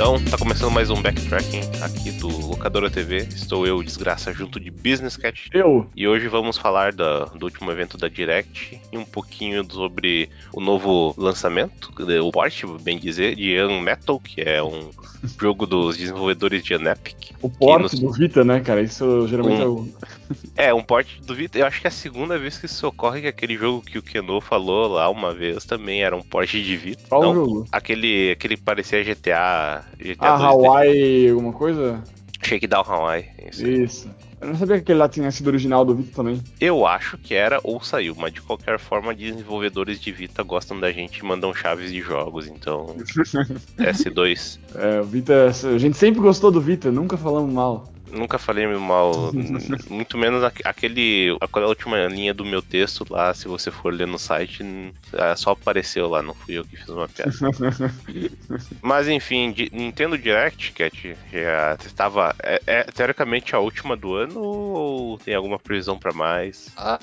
Então, tá começando mais um backtracking aqui do Locadora TV. Estou eu, desgraça, junto de Business Cat. Eu. E hoje vamos falar da, do último evento da Direct e um pouquinho sobre o novo lançamento, o port, bem dizer, de Unmetal, que é um jogo dos desenvolvedores de Unepic. O port nos- do Vita, né, cara? Isso geralmente Um- é o. É, um port do Vita. Eu acho que é a segunda vez que isso ocorre que aquele jogo que o Keno falou lá uma vez também era um port de Vita. Qual Não, jogo? Aquele, aquele que parecia GTA. GTA Ah, 2D. Hawaii, alguma coisa? Shakedown Hawaii. Isso. Isso. Eu não sabia que aquele lá tinha sido original do Vita também. Eu acho que era ou saiu, mas de qualquer forma, desenvolvedores de Vita gostam da gente e mandam chaves de jogos, então. S2. É, o Vita. A gente sempre gostou do Vita, nunca falamos mal. Nunca falei mal, muito menos aque- aquele. Aquela última linha do meu texto lá, se você for ler no site, ah, só apareceu lá, não fui eu que fiz uma piada. Mas enfim, Nintendo Direct, Cat, já estava. É, é teoricamente a última do ano ou tem alguma previsão pra mais? Ah,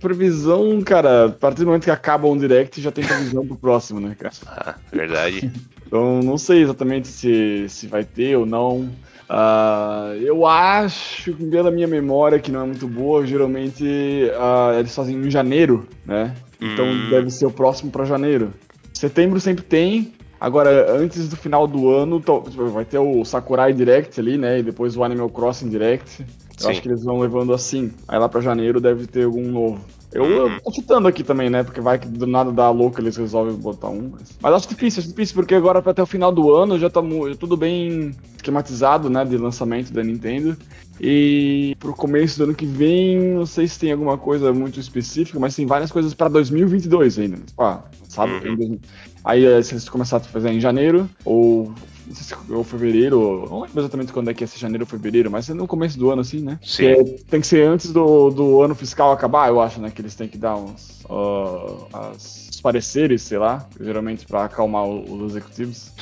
previsão, cara, a partir do momento que acaba um direct já tem previsão pro próximo, né, cara? Ah, verdade. Então não sei exatamente se, se vai ter ou não. Ah, eu acho, pela minha memória, que não é muito boa, geralmente ah, eles fazem em janeiro, né? Então Hum. deve ser o próximo pra janeiro. Setembro sempre tem. Agora, antes do final do ano, to- vai ter o Sakurai Direct ali, né? E depois o Animal Crossing Direct. Eu Sim. acho que eles vão levando assim. Aí lá pra janeiro deve ter algum novo. Eu, eu tô chutando aqui também, né? Porque vai que do nada dá louco eles resolvem botar um. Mas, mas acho difícil, acho difícil, porque agora até o final do ano já tá tudo bem esquematizado, né? De lançamento da Nintendo. E pro começo do ano que vem, não sei se tem alguma coisa muito específica, mas tem várias coisas pra 2022 ainda. Tipo, ah, sabe? Uhum. Aí eh, se eles começarem a fazer em janeiro, ou, não sei se- ou fevereiro, não lembro exatamente quando é que é, se é janeiro ou fevereiro, mas é no começo do ano, assim, né? Sim. É- tem que ser antes do, do ano fiscal acabar, eu acho, né? Que eles têm que dar uns ah, as- os pareceres, sei lá, geralmente pra acalmar os executivos.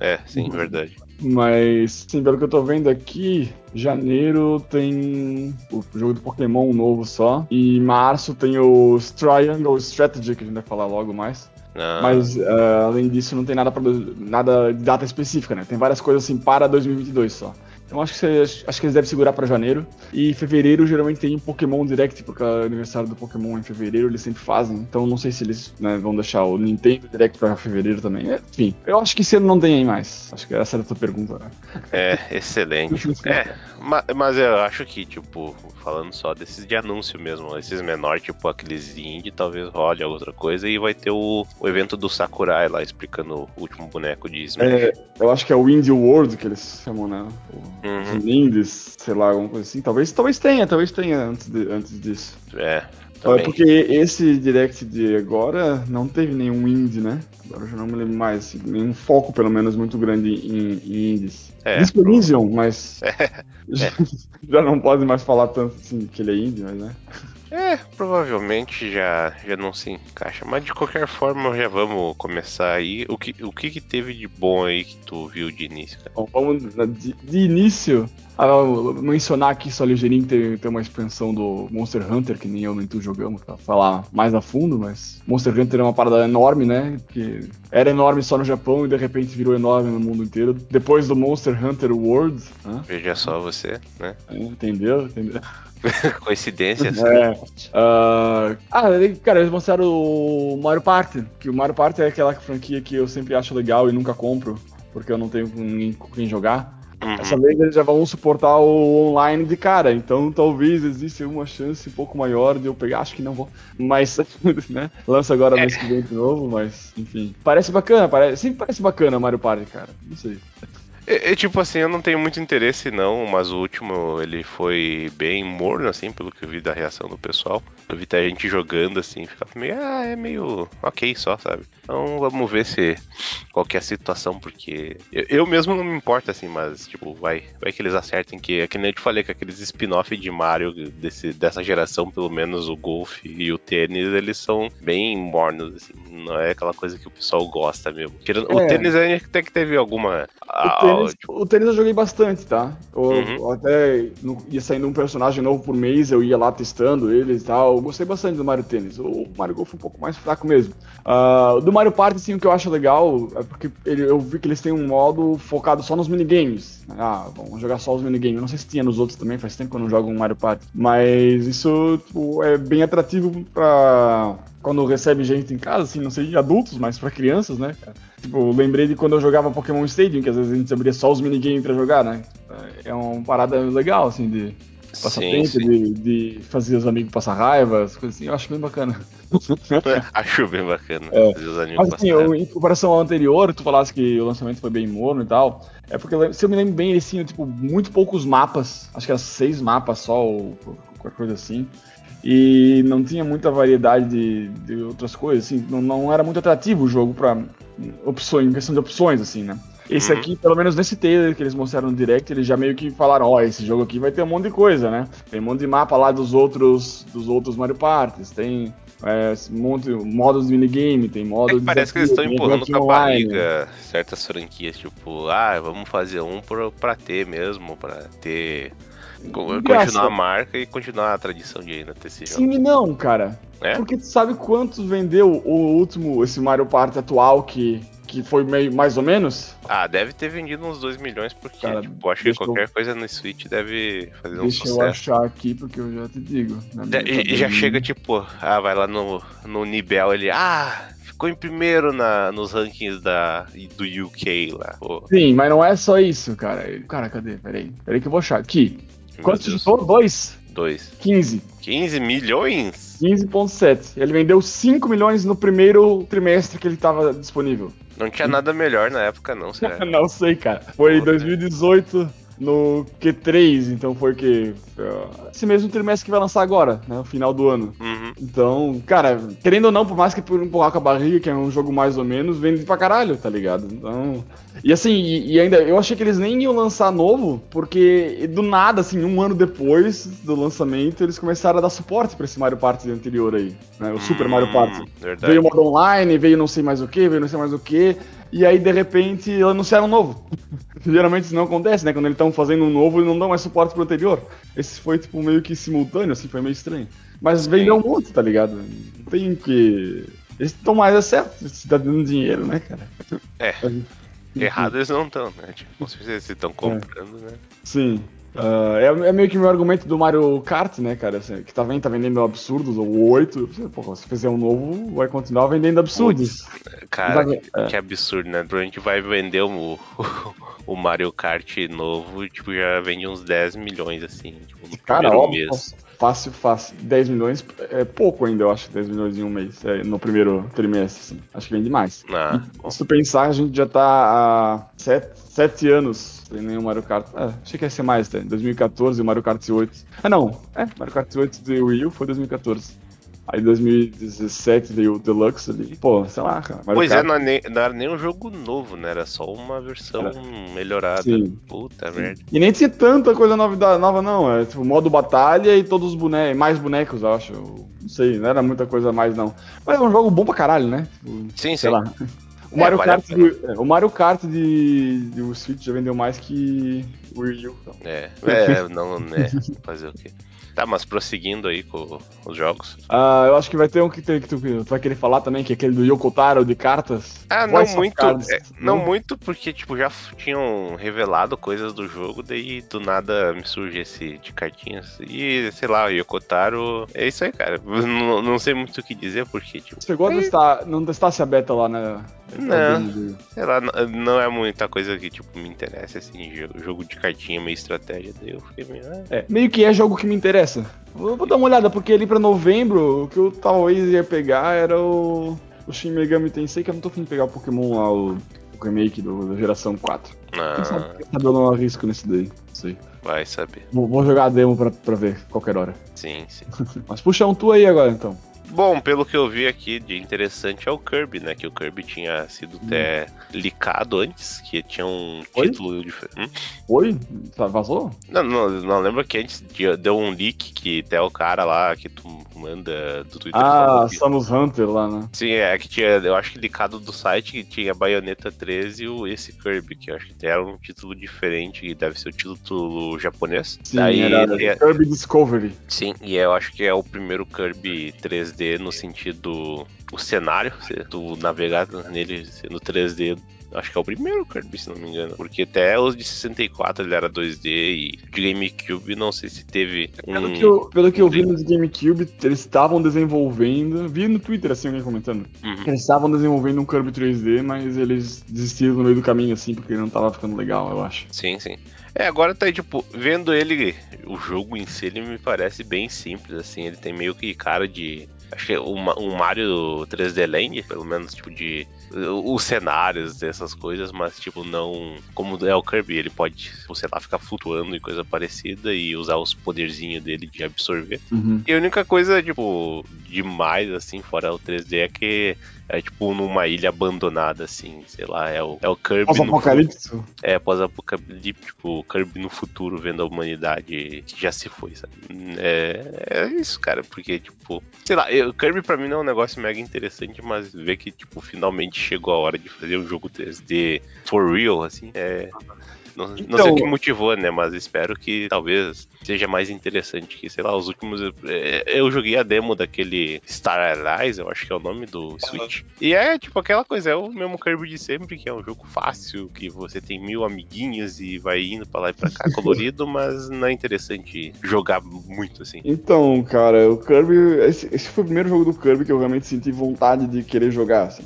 é, sim, verdade. Mas, sim, pelo que eu tô vendo aqui, janeiro tem o jogo do Pokémon novo só. E março tem o Triangle Strategy, que a gente vai falar logo mais. Ah, Mas, ah, além disso, não tem nada, dois- nada de data específica, né? Tem várias coisas assim para 2022 só. Então acho que, você- acho que eles devem segurar pra janeiro. E fevereiro geralmente tem um Pokémon Direct, porque é o aniversário do Pokémon em fevereiro, eles sempre fazem. Então não sei se eles né, vão deixar o Nintendo Direct pra fevereiro também. É, Enfim, eu acho que esse ano não tem aí mais. Acho que essa era a tua pergunta, né? É, excelente. é, ma- mas eu acho que, tipo, falando só desses de anúncio mesmo, esses menores, tipo aqueles indie, talvez role outra coisa, e vai ter o, o evento do Sakurai lá explicando o último boneco de Smash. É, eu acho que é o Indie World que eles chamam, né? O- Uhum. Os Indies, sei lá, alguma coisa assim. Talvez, talvez tenha, talvez tenha antes, de- antes disso. É, É, também. porque esse direct de agora não teve nenhum indie, né? Agora eu já não me lembro mais, assim, nenhum foco, pelo menos, muito grande em, em indies. É, Disco Elysium, mas É. já, já não pode mais falar tanto assim que ele é indie, mas né? É, provavelmente já, já não se encaixa. Mas de qualquer forma, já vamos começar aí. O que, o que, que teve de bom aí que tu viu de início, cara? Bom, vamos na- de, de início ah, mencionar aqui só ligeirinho que tem, tem uma expansão do Monster Hunter, que nem eu nem tu jogamos, pra falar mais a fundo, mas Monster Hunter é uma parada enorme, né? Que era enorme só no Japão e de repente virou enorme no mundo inteiro. Depois do Monster Hunter World, né? Veja só você, né? Entendeu? Entendeu? Coincidências. É. Ah, ah, cara, eles mostraram o Mario Party, que o Mario Party é aquela franquia que eu sempre acho legal e nunca compro, porque eu não tenho ninguém com quem jogar. Essa vez eles já vão suportar o online de cara, então talvez exista uma chance um pouco maior de eu pegar, acho que não vou. Mas, né? Lança agora mês que vem de novo, mas enfim. Parece bacana, parece, sempre parece bacana Mario Party, cara. Não sei. É, tipo assim, eu não tenho muito interesse não, mas o último ele foi bem morno, assim, pelo que eu vi da reação do pessoal. Eu vi até gente jogando assim, ficava meio, ah, é meio ok só, sabe? Então vamos ver se qual é a situação, porque eu, eu mesmo não me importo assim, mas tipo, vai, vai que eles acertem que, é que nem eu te falei, que aqueles spin-off de Mario desse, dessa geração, pelo menos o Golf e o tênis, eles são bem mornos, assim, não é aquela coisa que o pessoal gosta mesmo. Tirando- O É. tênis até que teve alguma. O tênis, tipo... o tênis eu joguei bastante, tá? Eu, uhum. Até no, ia saindo um personagem novo por mês, eu ia lá testando ele e tal. Eu gostei bastante do Mario Tênis. O Mario Golf é um pouco mais fraco mesmo. Uh, do Mario Party, sim, o que eu acho legal é porque ele, eu vi que eles têm um modo focado só nos minigames. Ah, vamos jogar só os minigames. Eu não sei se tinha nos outros também, faz tempo que eu não jogo um Mario Party. Mas isso tipo, é bem atrativo pra quando recebe gente em casa, assim, não sei, adultos, mas para crianças, né? Tipo, lembrei de quando eu jogava Pokémon Stadium, que às vezes a gente abria só os minigames para jogar, né? É uma parada legal, assim, de passar sim, tempo, sim. De, de, fazer os amigos passar raiva, as coisas assim, eu acho bem bacana. acho bem bacana. É. Fazer os amigos Mas assim, eu, em comparação ao anterior, tu falasse que o lançamento foi bem morno e tal, é porque se eu me lembro bem, ele tinha, tipo, muito poucos mapas, acho que eram seis mapas só, ou qualquer coisa assim e não tinha muita variedade de, de outras coisas, assim, não, não, era muito atrativo o jogo para opções, em questão de opções, assim, né? Esse uhum. aqui, pelo menos nesse trailer que eles mostraram no Direct, eles já meio que falaram, ó, oh, esse jogo aqui vai ter um monte de coisa, né? Tem um monte de mapa lá dos outros dos outros Mario Parties, tem é, um monte, modos de minigame, tem modos é que Parece que eles estão empurrando com a barriga certas franquias, tipo, ah, vamos fazer um pra, pra ter mesmo, pra ter Continuar a marca e continuar a tradição de ainda ter esse jogo. Sim e não, cara. É? Porque tu sabe quantos vendeu o último, esse Mario Party atual que, que foi meio mais ou menos? Ah, deve ter vendido uns 2 milhões, porque cara, tipo, acho que qualquer eu... coisa no Switch deve fazer um deixa sucesso. Deixa eu achar aqui, porque eu já te digo. E já chega tipo, ah, vai lá no, no Nibel, ele, ah, ficou em primeiro na, nos rankings da, do UK lá. Pô. Sim, mas não é só isso, cara. Cara, cadê? Peraí. Peraí que eu vou achar. Aqui. Quanto juntou? Dois? Dois. 15. 15 milhões? 15,7. Ele vendeu 5 milhões no primeiro trimestre que ele estava disponível. Não tinha nada melhor na época, não, será? não sei, cara. Foi em 2018 no Q3, então foi o que? Esse mesmo trimestre que vai lançar agora, né? No final do ano. Uhum. Então, cara, querendo ou não, por mais que por empurrar com a barriga, que é um jogo mais ou menos, vende pra caralho, tá ligado? Então. E assim, e, e ainda, eu achei que eles nem iam lançar novo, porque do nada, assim, um ano depois do lançamento, eles começaram a dar suporte pra esse Mario Party anterior aí, né? O Super Mario hum, Party. Verdade. Veio o modo online, veio não sei mais o que, veio não sei mais o que e aí de repente anunciaram um novo. Geralmente isso não acontece, né? Quando eles estão fazendo um novo e não dão mais suporte pro anterior. Esse foi tipo meio que simultâneo, assim, foi meio estranho. Mas vendeu muito, tá ligado? Não tem que. Eles estão mais é certo, se tá dando dinheiro, né, cara? É. Errado eles não estão, né? Tipo, se estão comprando, é. né? Sim. Uh, é, é, meio que meu argumento do Mario Kart, né, cara? Assim, que tá vendo, tá vendendo absurdos, ou 8. Pô, se fizer um novo, vai continuar vendendo absurdos. Cara, vai, que, é. que, absurdo, né? A gente vai vender o, o, Mario Kart novo, tipo, já vende uns 10 milhões, assim, tipo, no cara, primeiro óbvio, mês. Fácil, fácil. 10 milhões é pouco ainda, eu acho, 10 milhões em um mês, é, no primeiro trimestre, assim. Acho que vende mais. Ah, e, se tu pensar, a gente já tá há 7, 7 anos sem nenhum Mario Kart. Ah, achei que ia ser mais, né? 2014 o Mario Kart 8. Ah, não. É, Mario Kart 8 do Wii U foi 2014. Aí 2017 veio o Deluxe ali. Pô, sei lá, cara. Mario pois é, Kart... é, não, nem, não, era nem um jogo novo, né? Era só uma versão era. melhorada. Sim. Puta Sim. merda. E nem tinha tanta coisa nova, nova não. É tipo modo batalha e todos os bonecos. Mais bonecos, eu acho. Não sei, não era muita coisa mais, não. Mas é um jogo bom pra caralho, né? Tipo, sim, sei sim. lá. O Mario, é, Kart de, é, o Mario Kart de, de o Switch já vendeu mais que o Wii U. Então. É, é, não, né? Fazer o quê? Tá, mas prosseguindo aí com os jogos. Ah, eu acho que vai ter um que, que tu, tu, vai querer falar também, que é aquele do Yoko Taro de cartas. Ah, não muito. É, não, não, muito, porque tipo, já tinham revelado coisas do jogo, daí do nada me surge esse de cartinhas. E, sei lá, o Yoko Taro. É isso aí, cara. Não, não sei muito o que dizer, porque, tipo. Chegou a testar. Não testasse a beta lá, né? Não, sei lá, não é muita coisa que, tipo, me interessa, assim, jogo de cartinha, meio estratégia, daí eu fiquei meio... Ah. É, meio que é jogo que me interessa. Vou, vou dar uma olhada, porque ali pra novembro, o que eu talvez ia pegar era o, o Shin Megami Tensei, que eu não tô afim de pegar o Pokémon lá, o, o remake do, da geração 4. Ah. Quem sabe, quem sabe eu não arrisco nesse daí, não sei. Vai saber. Vou, vou jogar a demo pra, pra ver, qualquer hora. Sim, sim. Mas puxa um tu aí agora, então. Bom, pelo que eu vi aqui de interessante é o Kirby, né? Que o Kirby tinha sido até hum. licado antes, que tinha um Oi? título diferente. Hum? Oi? Tá, vazou? Não, não, não lembro que antes deu um leak que até o cara lá, que tu, Amanda do Twitter. Ah, Samus Hunter lá, né? Sim, é que tinha, eu acho que licado do site que tinha Bayonetta 13 e esse Kirby, que eu acho que era um título diferente, que deve ser o título japonês. Sim, Daí, era é, Kirby Discovery. Sim, e eu acho que é o primeiro Kirby 3D no sentido o cenário, tu navegar nele no 3D Acho que é o primeiro Kirby, se não me engano. Porque até os de 64 ele era 2D e de GameCube não sei se teve um... Pelo que eu, pelo que eu vi no GameCube, eles estavam desenvolvendo... Vi no Twitter, assim, alguém comentando. Uhum. Eles estavam desenvolvendo um Kirby 3D, mas eles desistiram no meio do caminho, assim, porque não tava ficando legal, eu acho. Sim, sim. É, agora tá aí, tipo, vendo ele, o jogo em si, ele me parece bem simples, assim. Ele tem meio que cara de Acho que é um Mario 3D Land, pelo menos, tipo, de. Os cenários, essas coisas, mas, tipo, não. Como é o Kirby, ele pode, sei lá, ficar flutuando e coisa parecida e usar os poderzinhos dele de absorver. Uhum. E a única coisa, tipo, demais, assim, fora o 3D é que é tipo numa ilha abandonada, assim, sei lá, é o, é o Kirby. Pós-apocalipse? É, pós-apocalíptico, Kirby no futuro, vendo a humanidade que já se foi, sabe? É, é isso, cara, porque, tipo, sei lá, o Kirby pra mim não é um negócio mega interessante, mas ver que, tipo, finalmente chegou a hora de fazer um jogo 3D for real, assim, é. Não, então, não sei o que motivou, né? Mas espero que talvez seja mais interessante que, sei lá, os últimos. É, eu joguei a demo daquele Star Allies, eu acho que é o nome do Switch. Uhum. E é tipo aquela coisa, é o mesmo Kirby de sempre, que é um jogo fácil, que você tem mil amiguinhos e vai indo pra lá e pra cá colorido, mas não é interessante jogar muito assim. Então, cara, o Kirby. Esse, esse foi o primeiro jogo do Kirby que eu realmente senti vontade de querer jogar, assim.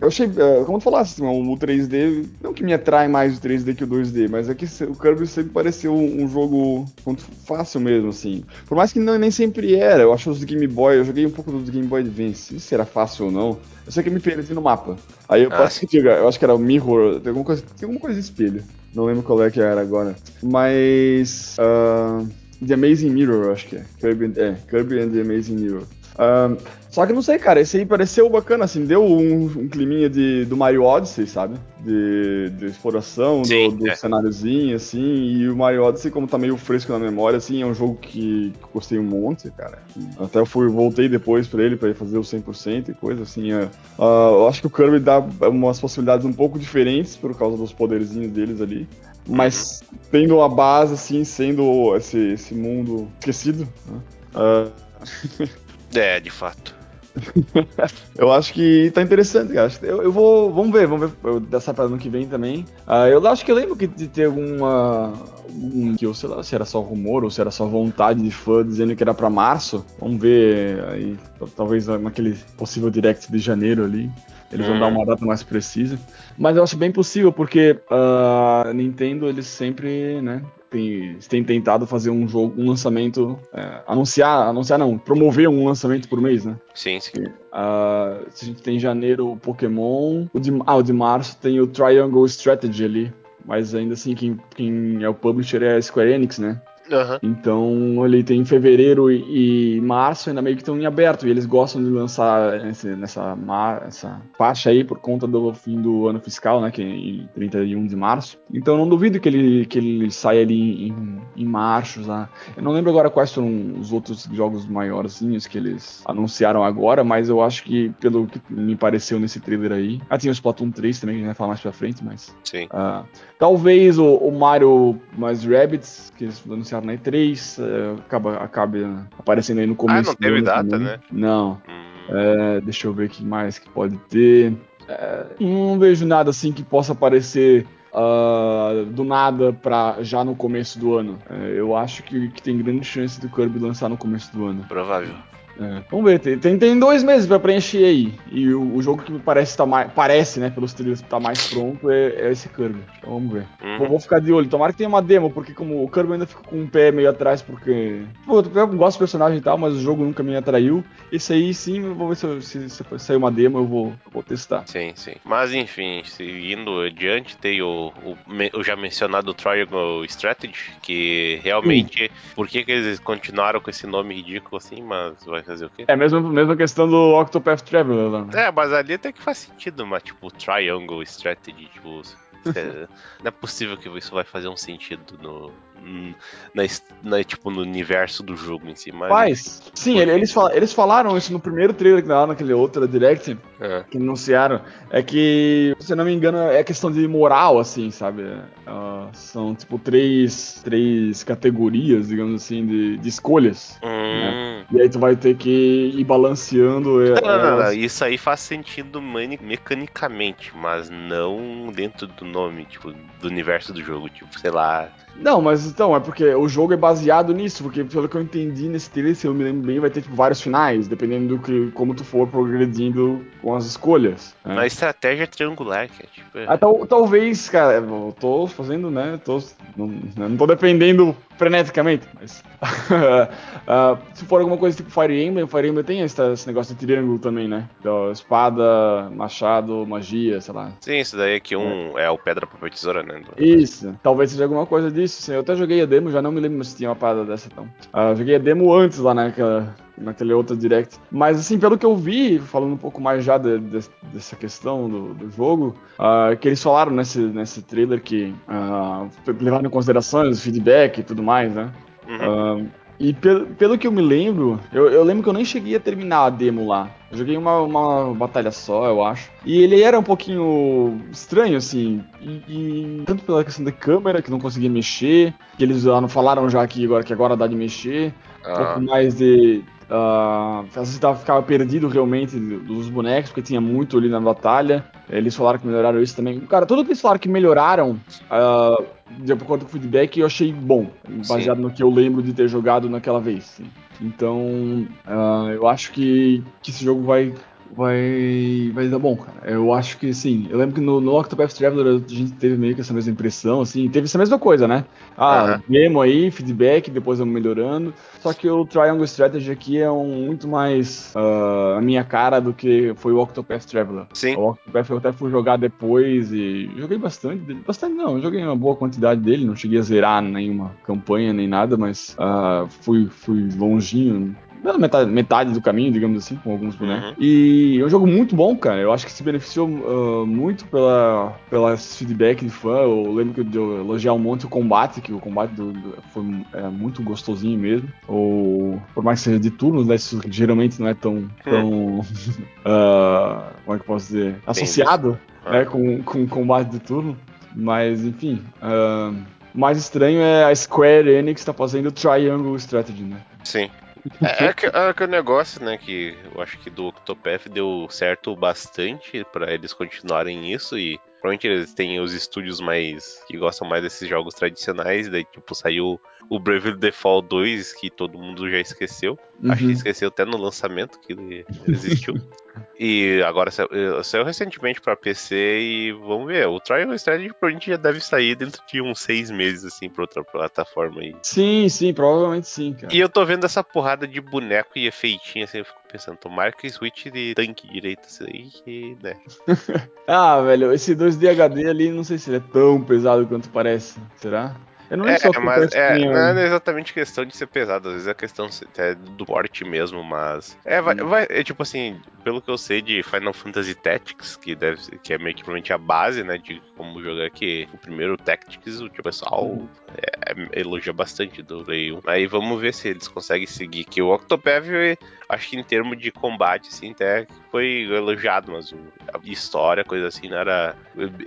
Eu achei, é, como tu falasse, assim, o 3D, não que me atrai mais o 3D que o 2D, mas é que o Kirby sempre pareceu um, jogo muito fácil mesmo, assim. Por mais que não, nem sempre era, eu acho os do Game Boy, eu joguei um pouco dos Game Boy Advance, se era fácil ou não. Eu sei que eu me perdi no mapa. Aí eu ah. posso eu acho que era o Mirror, tem alguma coisa, tem alguma coisa de espelho. Não lembro qual é que era agora. Mas. Uh, The Amazing Mirror, acho que é. Kirby, é, Kirby and the Amazing Mirror. Só que não sei, cara, esse aí pareceu bacana, assim, deu um, um climinha de, do Mario Odyssey, sabe? De, de exploração, Sim, do, do é. cenáriozinho, assim, e o Mario Odyssey, como tá meio fresco na memória, assim, é um jogo que, que gostei um monte, cara. Até eu fui, voltei depois pra ele, pra ele fazer o 100% e coisa, assim, uh, eu acho que o Kirby dá umas possibilidades um pouco diferentes por causa dos poderzinhos deles ali, mas uhum. tendo a base, assim, sendo esse, esse mundo esquecido, né? Uh... é, de fato. eu acho que tá interessante, cara. Eu, eu vou. Vamos ver, vamos ver dessa para ano que vem também. Uh, eu acho que eu lembro que de ter alguma. Um, que eu sei lá se era só rumor ou se era só vontade de fã dizendo que era para março. Vamos ver aí, talvez naquele possível direct de janeiro ali. Eles vão dar uma data mais precisa. Mas eu acho bem possível, porque a uh, Nintendo, eles sempre, né, tem, tem tentado fazer um jogo, um lançamento, é, anunciar, anunciar não, promover um lançamento por mês, né? Sim, sim. Uh, a gente tem em janeiro o Pokémon, o de, ah, o de março tem o Triangle Strategy ali, mas ainda assim quem, quem é o publisher é a Square Enix, né? Uhum. Então ele tem fevereiro e, e, março ainda meio que estão em aberto e eles gostam de lançar esse, nessa essa faixa aí por conta do fim do ano fiscal, né, que é em 31 de março. Então não duvido que ele, que ele saia ali em, em março já. Eu não lembro agora quais foram os outros jogos maiorzinhos que eles anunciaram agora, mas eu acho que pelo que me pareceu nesse trailer aí. Ah, tinha o Splatoon 3 também, que a gente vai falar mais pra frente, mas. Sim. Uh, talvez o, o Mario mais Rabbits, que eles anunciaram anunciaram na E3, é, acaba, acaba aparecendo aí no começo. Ah, não teve data, também. né? Não. Hum. É, deixa eu ver o que mais que pode ter. É, não vejo nada assim que possa aparecer uh, do nada para já no começo do ano. É, eu acho que, que, tem grande chance do Kirby lançar no começo do ano. Provável. É, vamos ver, tem, tem dois meses para preencher aí. E o, o, jogo que parece tá mais. Parece, né, pelos trailers tá mais pronto é, é esse Kirby. Então vamos ver. Uhum. Vou, vou, ficar de olho. Tomara que tenha uma demo, porque como o Kirby ainda fica com um pé meio atrás, porque. Pô, eu gosto do personagem e tal, mas o jogo nunca me atraiu. Esse aí sim, eu vou ver se, se, se sair uma demo, eu vou, eu vou testar. Sim, sim. Mas enfim, seguindo adiante, tem o, o, o já mencionado Triangle Strategy, que realmente. Hum. Por que, que eles continuaram com esse nome ridículo assim, mas vai fazer o quê? É a mesma, mesma questão do Octopath Traveler lá. Né? É, mas ali até que faz sentido, mas tipo, Triangle Strategy, tipo, Não é possível que isso vai fazer um sentido no, na, na, tipo, no universo do jogo em si. Mas... Faz. Sim, eles, fal eles falaram isso no primeiro trailer lá naquele outro Direct é. que anunciaram. É que, se não me engano, é questão de moral, assim, sabe? Uh, são tipo três, três categorias, digamos assim, de, de escolhas. Hum. Né? E aí tu vai ter que ir balanceando. Não, não, não, Isso aí faz sentido mecanicamente, mas não dentro do nome, tipo, do universo do jogo. Tipo, sei lá, não, mas então, é porque o jogo é baseado nisso, porque pelo que eu entendi nesse trailer, se eu me lembro bem, vai ter tipo, vários finais, dependendo do que como tu for progredindo com as escolhas. Né? A estratégia é triangular, que é tipo. Ah, tal, talvez, cara, eu tô fazendo, né? Tô, não, não tô dependendo freneticamente, mas. uh, se for alguma coisa tipo Fire Emblem, Fire Emblem tem esse, esse negócio de triângulo também, né? Então, espada, machado, magia, sei lá. Sim, isso daí aqui um é, é o pedra, papel, tesoura, né? Isso, talvez seja alguma coisa disso. Eu até joguei a demo, já não me lembro se tinha uma parada dessa então. Uh, joguei a demo antes lá naquela, naquele outro direct. Mas assim, pelo que eu vi, falando um pouco mais já de, de, dessa questão do, do jogo, uh, que eles falaram nesse, nesse trailer que uh, levaram em consideração os feedback e tudo mais, né? Uhum. E pelo, pelo que eu me lembro, eu, eu, lembro que eu nem cheguei a terminar a demo lá. Eu joguei uma, uma batalha só, eu acho. E ele era um pouquinho estranho, assim. E, e, tanto pela questão da câmera, que não conseguia mexer, que eles já não falaram já que agora, que agora dá de mexer. Ah. Um pouco mais de. Uh, às vezes ficava perdido realmente dos bonecos, porque tinha muito ali na batalha. Eles falaram que melhoraram isso também. Cara, tudo que eles falaram que melhoraram. Uh, de acordo com o feedback, eu achei bom, baseado Sim. no que eu lembro de ter jogado naquela vez. Então, uh, eu acho que, que esse jogo vai vai, vai dar bom, cara. Eu acho que, sim. Eu lembro que no, no Octopath Traveler a gente teve meio que essa mesma impressão, assim. Teve essa mesma coisa, né? Ah, uhum. demo aí, feedback, depois vamos melhorando. Só que o Triangle Strategy aqui é um muito mais uh, a minha cara do que foi o Octopath Traveler. Sim. O Octopath eu até fui jogar depois e joguei bastante dele. Bastante não, joguei uma boa quantidade dele. Não cheguei a zerar nenhuma campanha nem nada, mas uh, fui, fui longinho metade, metade do caminho, digamos assim, com alguns bonecos. Uhum. E é um jogo muito bom, cara. Eu acho que se beneficiou uh, muito pela, pela feedback de fã. Eu lembro de eu elogiar um monte o combate, que o combate do, do, foi é, muito gostosinho mesmo. Ou, por mais que seja de turnos, né, isso geralmente não é tão. Tão uh, como é que eu posso dizer? Associado né, com, com combate de turno. Mas, enfim. Uh, o mais estranho é a Square Enix tá fazendo Triangle Strategy, né? Sim. É, que, é que o negócio, né, que eu acho que do Octopath deu certo bastante para eles continuarem isso e provavelmente eles têm os estúdios mais que gostam mais desses jogos tradicionais, daí tipo saiu o Bravely Default 2 que todo mundo já esqueceu. Uhum. Acho que uhum. esqueceu até no lançamento que ele existiu. E agora saiu recentemente para PC e vamos ver. O Trial Strategy provavelmente já deve sair dentro de uns seis meses, assim, pra outra plataforma aí. Sim, sim, provavelmente sim, cara. E eu tô vendo essa porrada de boneco e efeitinho, assim, eu fico pensando, tomara que switch de tanque direito isso aí, que, né? ah, velho, esse 2D HD ali, não sei se ele é tão pesado quanto parece. Será? Eu não é, só mas é, não é exatamente questão de ser pesado, às vezes é questão até do porte mesmo, mas. É, vai, hum. vai, é tipo assim, pelo que eu sei de Final Fantasy Tactics, que deve que é meio que provavelmente a base, né, de como jogar que o primeiro Tactics, o pessoal hum. é, é, elogia bastante do Play 1. Aí vamos ver se eles conseguem seguir, que o Octopath, acho que em termos de combate, assim, até foi elogiado, mas a história, coisa assim, não era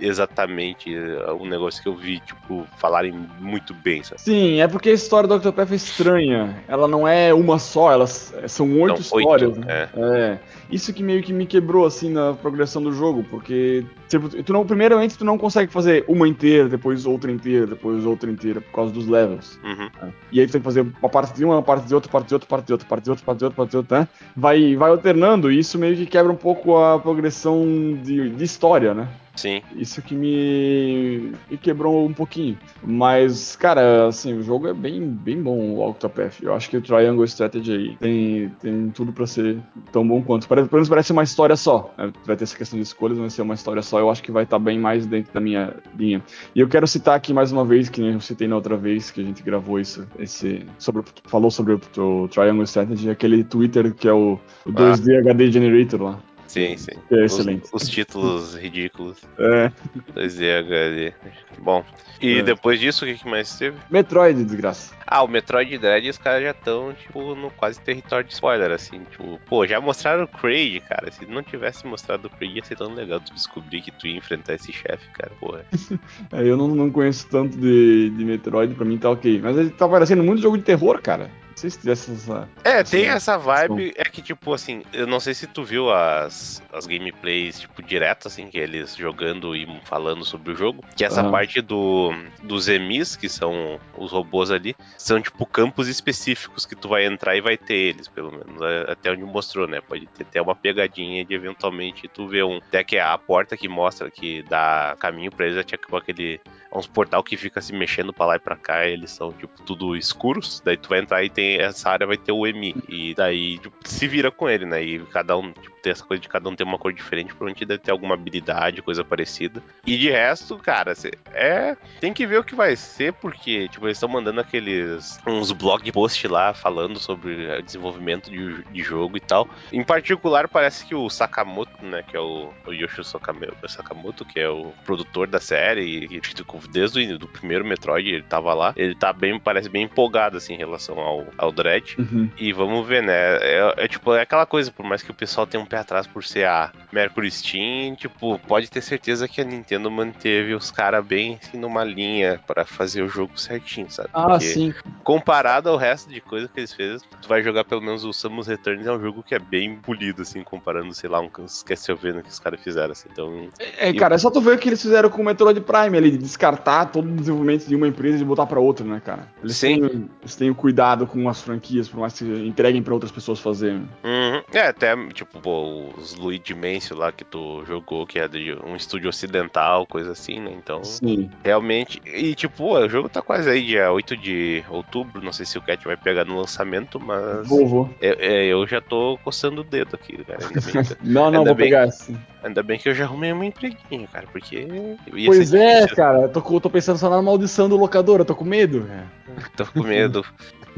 exatamente um negócio que eu vi, tipo, falarem muito bem, sabe? Sim, é porque a história do Octopath é estranha. Ela não é uma só, elas são oito histórias. Oito, né? é. é. Isso que meio que me quebrou, assim, na progressão do jogo, porque tipo, tu não, primeiramente tu não consegue fazer uma inteira, depois outra inteira, depois outra inteira, por causa dos levels. Uhum. Né? E aí tu tem que fazer uma parte de uma, uma parte de outra, parte de outra, parte de outra, parte de outra, parte de outra, parte de outra, né? Vai, vai alternando, e isso meio que quebra um pouco a progressão de, de história, né? Sim. Isso que me, me quebrou um pouquinho. Mas, cara, assim, o jogo é bem, bem bom, o Octopath. Eu acho que o Triangle Strategy aí tem, tem tudo para ser tão bom quanto. Pelo menos parece uma história só. Né? Vai ter essa questão de escolhas, vai ser uma história só. Eu acho que vai estar tá bem mais dentro da minha linha. E eu quero citar aqui mais uma vez, que eu citei na outra vez que a gente gravou isso, esse, sobre, falou sobre o, o Triangle Strategy, aquele Twitter que é o, o 2D ah. HD Generator lá. Sim, sim. É Os, excelente. os títulos ridículos. É. 2D Bom, e É. depois disso, o que mais teve? Metroid, desgraça. Ah, o Metroid Dread, os caras já estão, tipo, no quase território de spoiler, assim. Tipo, pô, já mostraram o Kraid, cara. Se não tivesse mostrado o Kraid, ia ser tão legal tu descobrir que tu ia enfrentar esse chefe, cara. Porra. É, eu não, não conheço tanto de, de Metroid, pra mim tá ok. Mas ele tá parecendo muito jogo de terror, cara. Se essa. É, Sim. tem essa vibe, é que, tipo, assim, eu não sei se tu viu as, as gameplays, tipo, direto, assim, que eles jogando e falando sobre o jogo, que essa Aham. parte do, dos emis, que são os robôs ali, são, tipo, campos específicos que tu vai entrar e vai ter eles, pelo menos, é, até onde mostrou, né, pode ter até uma pegadinha de, eventualmente, tu ver um, até que é a porta que mostra, que dá caminho pra eles, é tipo aquele, é uns portal que fica se mexendo pra lá e pra cá, e eles são, tipo, tudo escuros, daí tu vai entrar e tem, essa área vai ter o EMI, e daí, tipo, se vira com ele, né, e cada um, tipo, tem essa coisa de cada um ter uma cor diferente, provavelmente deve ter alguma habilidade, coisa parecida. E de resto, cara, é, tem que ver o que vai ser, porque, tipo, eles estão mandando aqueles, uns blog post lá, falando sobre desenvolvimento de, de jogo e tal. Em particular, parece que o Sakamoto, né, que é o, o Yoshi Sakamoto, que é o produtor da série, e, tipo, desde o do primeiro Metroid ele tava lá, ele tá bem, parece bem empolgado, assim, em relação ao, ao Dread. Uhum. E vamos ver, né? É, é tipo, é aquela coisa, por mais que o pessoal tenha um pé atrás por ser a Mercury Steam, tipo, pode ter certeza que a Nintendo manteve os caras bem assim numa linha pra fazer o jogo certinho, sabe? Ah, Porque sim. comparado ao resto de coisa que eles fez, tu vai jogar pelo menos o Samus Returns, é um jogo que é bem polido, assim, comparando, sei lá, um Castlevania que os caras fizeram, assim. Então, É, cara, é só tu ver o que eles fizeram com o Metroid Prime ali, de descartar todo o desenvolvimento de uma empresa e botar pra outra, né, cara? Eles Sim. têm, eles têm o cuidado com as franquias, por mais que entreguem pra outras pessoas fazerem. Uhum. É, até, tipo, pô, os Luigi Mansion lá que tu jogou, que é de um estúdio ocidental, coisa assim, né? Então, Sim. realmente. E, tipo, pô, o jogo tá quase aí, dia 8 de outubro. Não sei se o Cat vai pegar no lançamento, mas. Vou, vou. Eu, é, eu já tô coçando o dedo aqui, cara. Não, não, vou bem- pegar sim. Ainda bem que eu já arrumei um empreguinho, cara, porque. Ia Pois é, difícil. cara, eu tô, tô pensando só na maldição do locador, eu tô com medo. Tô com medo.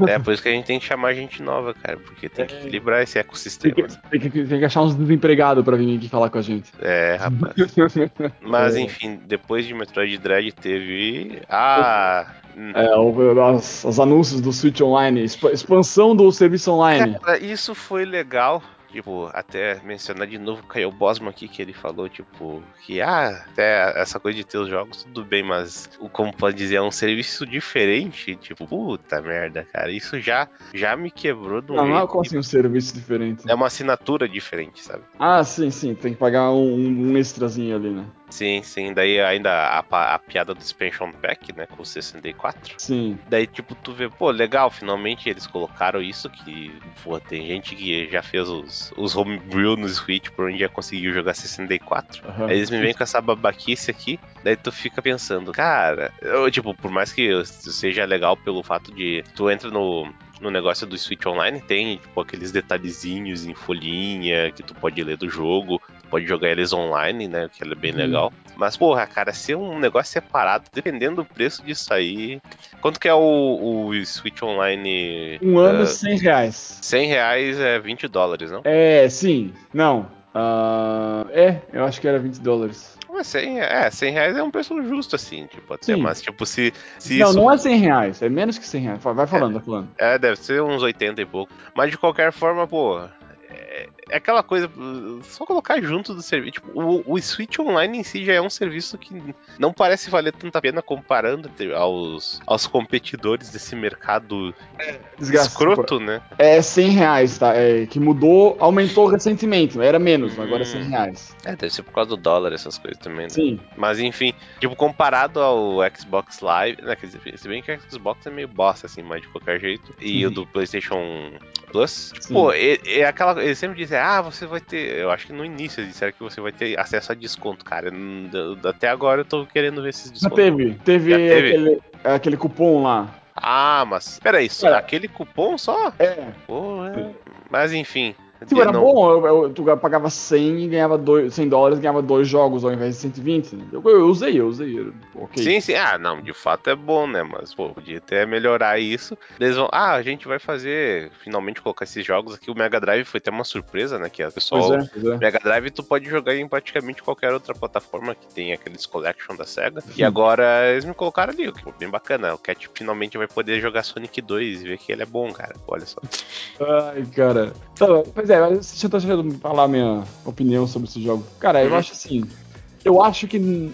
É, por isso que a gente tem que chamar gente nova, cara, porque tem que É. equilibrar esse Tem ecossistema. que, tem, que, tem que achar uns desempregados pra vir aqui falar com a gente. É, rapaz. Mas É. enfim, depois de Metroid Dread teve. Ah! É, o- as, os anúncios do Switch Online, expa- expansão do serviço online. Cara, isso foi legal. Tipo, até mencionar de novo o Caio Bosman aqui, que ele falou, tipo, que ah, até essa coisa de ter os jogos, tudo bem, mas o como pode dizer, é um serviço diferente. Tipo, puta merda, cara. Isso já, já me quebrou um Não, não é como assim um serviço diferente. É uma assinatura diferente, sabe? Ah, sim, sim, tem que pagar um, um extrazinho ali, né? Sim, sim. Daí ainda a, a piada do Expansion Pack, né? Com o 64. Sim. Daí, tipo, tu vê, pô, legal, finalmente eles colocaram isso, que, pô, tem gente que já fez os, os homebrew no Switch por onde já conseguiu jogar 64. aham. Aí eles me vêm com essa babaquice aqui, daí tu fica pensando, cara, eu, tipo, por mais que seja legal pelo fato de tu entra no, no negócio do Switch Online, tem, tipo, aqueles detalhezinhos em folhinha que tu pode ler do jogo, pode jogar eles online, né, que é bem Uhum. legal. Mas, porra, cara, ser um negócio separado, dependendo do preço disso aí... Quanto que é o, o Switch Online? Um ano, Ah, 100 reais. 100 reais é 20 dólares, não? É, sim. Não. Ah, é, eu acho que era 20 dólares. Mas 100, é, 100 reais é um preço justo, assim, tipo, até, Sim. mas, tipo, se, se não, isso... não é 100 reais, é menos que 100 reais. Vai vai falando, vai falando. É, deve ser uns 80 e pouco. Mas de qualquer forma, pô. É, é aquela coisa. Só colocar junto do serviço. Tipo, o, o Switch Online em si já é um serviço que não parece valer tanta pena comparando aos, aos competidores desse mercado Desgraça. escroto, né? É 100 reais, tá? É, que mudou, aumentou recentemente. Era menos, agora é 100 Hum. reais. É, deve ser por causa do dólar, essas coisas também, né? Sim. Mas enfim, tipo, comparado ao Xbox Live, né, quer dizer, se bem que o Xbox é meio bosta, assim, mas de qualquer jeito, e Sim. o do PlayStation Plus, tipo, pô, é, é aquela. Eles sempre dizem, ah, você vai ter. Eu acho que no início eles disseram que você vai ter acesso a desconto, cara. Até agora eu tô querendo ver esses Já descontos. teve. Teve, Já teve? Aquele, aquele cupom lá. Ah, mas. Peraí, só É. aquele cupom só? É. Pô, é. Mas enfim. Tipo, era não- bom, eu, eu- tu pagava 100 e ganhava dois, 100 dólares e ganhava dois jogos ao invés de 120. né? Eu, eu usei, eu usei. eu- Ok. Sim, sim. Ah, não, de fato é bom, né? Mas, pô, podia até melhorar isso. Eles vão. Ah, a gente vai fazer. Finalmente colocar esses jogos aqui. O Mega Drive foi até uma surpresa, né? Que a pessoal. Pois é, pois é. Mega Drive tu pode jogar em praticamente qualquer outra plataforma que tem aqueles collection da SEGA. E Sim. agora eles me colocaram ali, o que foi bem bacana. O Cat finalmente vai poder jogar Sonic 2 e ver que ele é bom, cara. Olha só. Ai, cara. Tá, pois é, eu deixa eu falar a minha opinião sobre esse jogo. Cara, eu Uhum. acho assim. Eu acho que.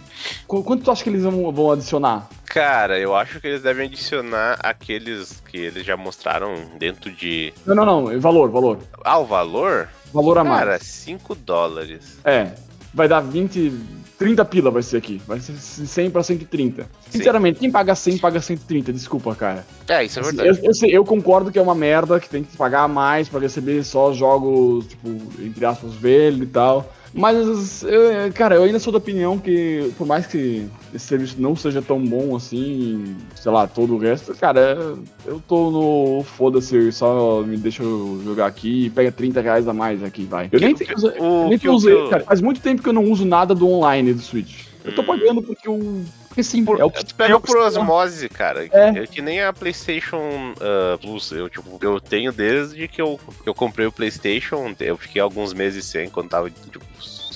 qu- Quanto tu acha que eles vão, vão adicionar? Cara, eu acho que eles devem adicionar aqueles que eles já mostraram dentro de. Não, não, não. Valor, valor. Ah, o valor? Valor a mais. Cara, 5 dólares. É. Vai dar 20. 30 pila vai ser aqui. Vai ser 100 pra 130. Sim. Sinceramente, quem paga 100 paga 130. Desculpa, cara. É, isso é Assim, verdade. eu, eu eu concordo que é uma merda, que tem que pagar mais pra receber só jogos, tipo, entre aspas, velho e tal. Mas, eu- cara, eu ainda sou da opinião que, por mais que esse serviço não seja tão bom assim, sei lá, todo o resto, cara, eu tô no foda-se, só me deixa eu jogar aqui e pega 30 reais a mais aqui, vai. Eu nem, Que- o- nem que- usei, que cara, faz muito tempo que eu não uso nada do online do Switch. Eu tô Hum. pagando porque eu. Porque sim, Por, é o tu é pega por osmose, cara. É. É. que nem a PlayStation ah, Plus. Eu, tipo, eu tenho desde que eu, que eu comprei o PlayStation. Eu fiquei alguns meses sem, quando tava tipo,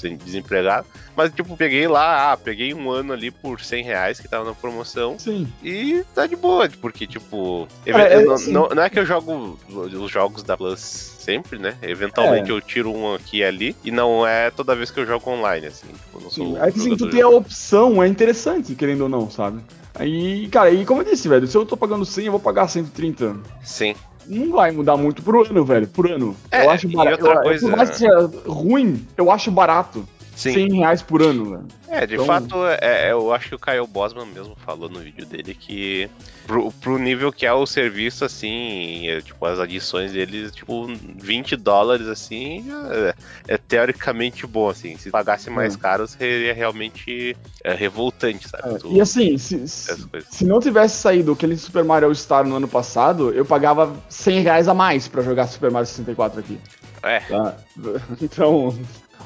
desempregado. Mas, tipo, peguei lá, ah, peguei um ano ali por 100 reais que tava na promoção. Sim. E tá de boa, porque, tipo. Eu é não, assim- não- não é que eu jogo os jogos da Plus sempre, né? Eventualmente É. eu tiro um aqui e ali. E não é toda vez que eu jogo online, assim. Tipo, não sou. Sim, é que assim, tu ter a opção é interessante, querendo ou não, sabe? Aí, cara, e como eu disse, velho, se eu tô pagando 100, eu vou pagar 130. Sim. Não vai mudar muito por ano, velho, por ano. É, eu acho barato. eu- coisa- Por mais que seja ruim, eu acho barato. Sim. 100 reais por ano, velho. É, de Então- fato, é, é, eu acho que o Kyle Bosman mesmo falou no vídeo dele que pro, pro nível que é o serviço, assim, é, tipo, as adições deles, tipo, 20 dólares, assim, é, é teoricamente bom, assim. Se pagasse mais É. caro, seria realmente é, revoltante, sabe? Tu- E assim, se, se, não tivesse saído aquele Super Mario Star no ano passado, eu pagava 100 reais a mais pra jogar Super Mario 64 aqui. É, Tá? Então,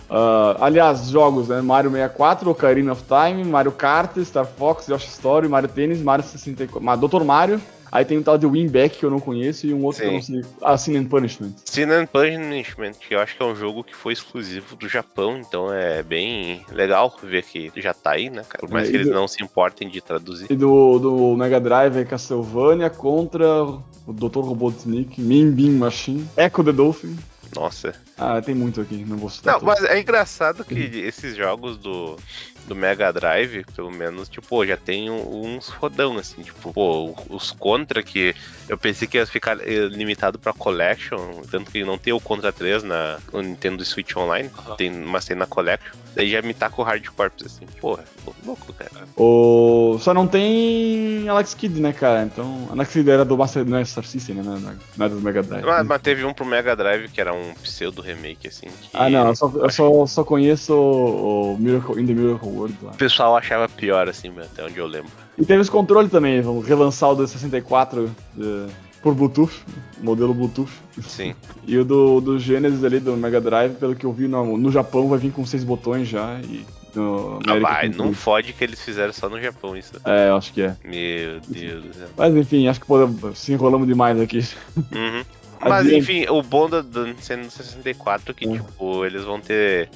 ah, aliás, jogos, né? Mario 64, Ocarina of Time, Mario Kart, Star Fox, Yoshi Story, Mario Tennis, Mario 64, Ma- Dr. Mario. Aí tem um tal de Winback que eu não conheço e um outro que eu não sei. Ah, Sin and Punishment. Sin and Punishment, que eu acho que é um jogo que foi exclusivo do Japão, então é bem legal ver que já tá aí, né, cara? Por mais É, que eles do- não se importem de traduzir. E do, do Mega Drive é Castlevania contra o Dr. Robotnik, Min Bean Machine, Echo the Dolphin. Nossa. Ah, tem muito aqui, não vou citar. Não, todos. mas é engraçado que esses jogos do, do Mega Drive, pelo menos, tipo, já tem um- uns rodão, assim, tipo, pô, os Contra que eu pensei que ia ficar eh, limitado pra Collection, tanto que não tem o Contra 3 na, no Nintendo Switch Online, tem, mas tem na Collection, daí já me taca o Hard Corps, assim, porra, lou- louco, cara. O... Só não tem Alex Kidd, né, cara? Então, Alex Kidd era do Master, não é Star System, né? Não é- Não é do Mega Drive. Mas, mas teve um pro Mega Drive que era um pseudo remake, assim, que Ah, não, eu só, eu só, só conheço o, o Miracle, In the Miracle World lá. o pessoal achava pior, assim, até onde eu lembro. E teve esse controle também, vamos relançar o do 64 eh, por Bluetooth, modelo Bluetooth. Sim. E o do, do Genesis ali, do Mega Drive, pelo que eu vi no, no Japão, vai vir com seis botões já. E no Ah, vai, não fode que eles fizeram só no Japão isso. É, eu acho que é. Meu Deus do céu. Mas enfim, acho que podemos, se enrolamos demais aqui. Uhum. Mas enfim, o bom do Nintendo 64 é que, Hum. tipo, eles vão ter.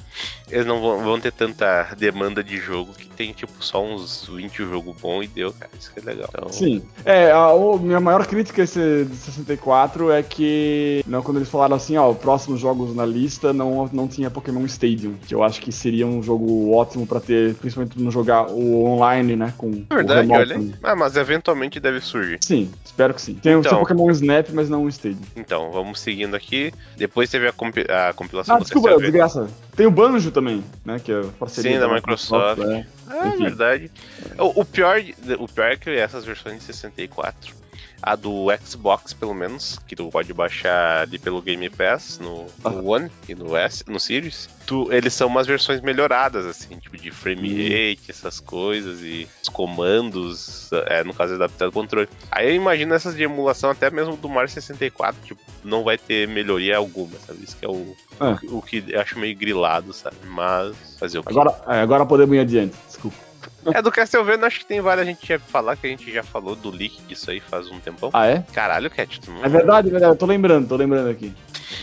Eles não vão, vão ter tanta demanda de jogo que tem, tipo, só uns 20 jogo bom e deu, cara. Isso que é legal. Então, Sim. É, a o- minha maior crítica a esse de 64 é que não, quando eles falaram assim, ó, próximos jogos na lista não, não tinha Pokémon Stadium, que eu acho que seria um jogo ótimo pra ter, principalmente no jogar o online, né, com É verdade, o remoto. olha. Ah, mas eventualmente deve surgir. Sim, espero que sim. Tem o Então. seu Pokémon Snap, mas não o Stadium. Então, vamos seguindo aqui. Depois teve a, compi- a compilação Ah, do desculpa, desgraça. Tem o Banjo também, né, que é parceria Sim, da Microsoft. é. Ah, é verdade. O, o pior, o pior é que essas versões de 64 A do Xbox, pelo menos, que tu pode baixar ali pelo Game Pass no, no One e no S, no Series. Tu, eles são umas versões melhoradas, assim, tipo de frame rate, essas coisas, e os comandos, é, no caso adaptado ao controle. Aí eu imagino essas de emulação até mesmo do Mario 64, tipo, não vai ter melhoria alguma, sabe? Isso que é o, Ah. o, o que eu acho meio grilado, sabe? Mas fazer o quê? Agora, é, agora podemos ir adiante. Desculpa. É do Castlevania, acho que tem várias a gente ia falar que a gente já falou do leak disso aí faz um tempão. Ah, é? Caralho, Cat, tu não... É verdade, é verdade. Eu tô lembrando, tô lembrando aqui.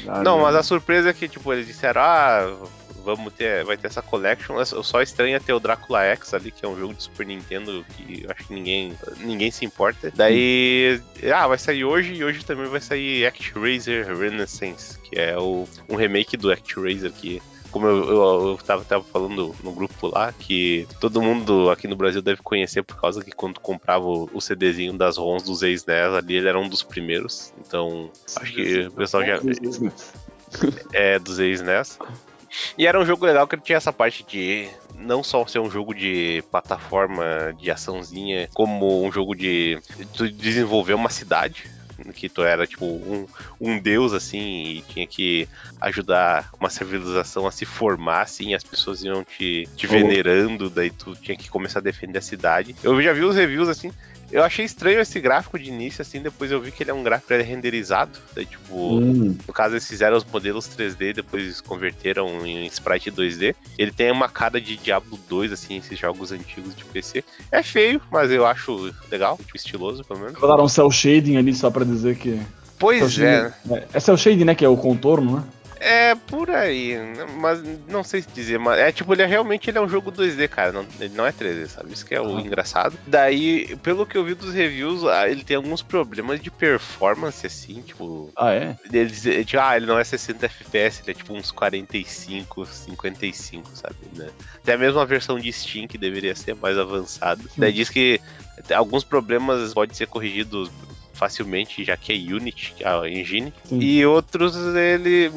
Ah, Não, mas a surpresa é que, tipo, eles disseram, ah, vamos ter, vai ter essa collection. Só estranho é ter o Drácula X ali, que é um jogo de Super Nintendo que acho que ninguém, ninguém se importa. Daí, ah, vai sair hoje e hoje também vai sair ActRaiser Renaissance, que é o, um remake do ActRaiser que como eu, eu, eu tava, tava falando no grupo lá, que todo mundo aqui no Brasil deve conhecer por causa que quando comprava o, o CDzinho das ROMs dos ex-NES ali, ele era um dos primeiros. Então, acho que o pessoal já é dos ex-NES. E era um jogo legal que ele tinha essa parte de não só ser um jogo de plataforma de açãozinha, como um jogo de tu desenvolver uma cidade. Que tu era tipo um, um deus assim e tinha que ajudar uma civilização a se formar assim, e as pessoas iam te, te venerando, daí tu tinha que começar a defender a cidade. Eu já vi os reviews assim, eu achei estranho esse gráfico de início, assim, depois eu vi que ele é um gráfico pré-renderizado. Daí, tipo, Hum, no caso, eles fizeram os modelos 3D, depois converteram em sprite 2D. Ele tem uma cara de Diablo 2, assim, esses jogos antigos de PC. É feio, mas eu acho legal, tipo, estiloso, pelo menos. dar um cel shading ali só pra dizer que. Pois Cel é, shading- é. É cel shading, né? Que é o contorno, né? É por aí, mas não sei se dizer, mas é tipo, ele é realmente ele é um jogo 2D, cara, não, ele não é 3D, sabe? Isso que é o Ah. engraçado. Daí, pelo que eu vi dos reviews, ah, ele tem alguns problemas de performance, assim, tipo, Ah, é? Ele diz, tipo, ah, ele não é 60 FPS, ele é tipo uns 45, 55, sabe? Né? Até mesmo a versão de Steam, que deveria ser mais avançada. Daí diz que alguns problemas podem ser corrigidos facilmente, já que é Unity, é a engine. Sim. E outros, ele,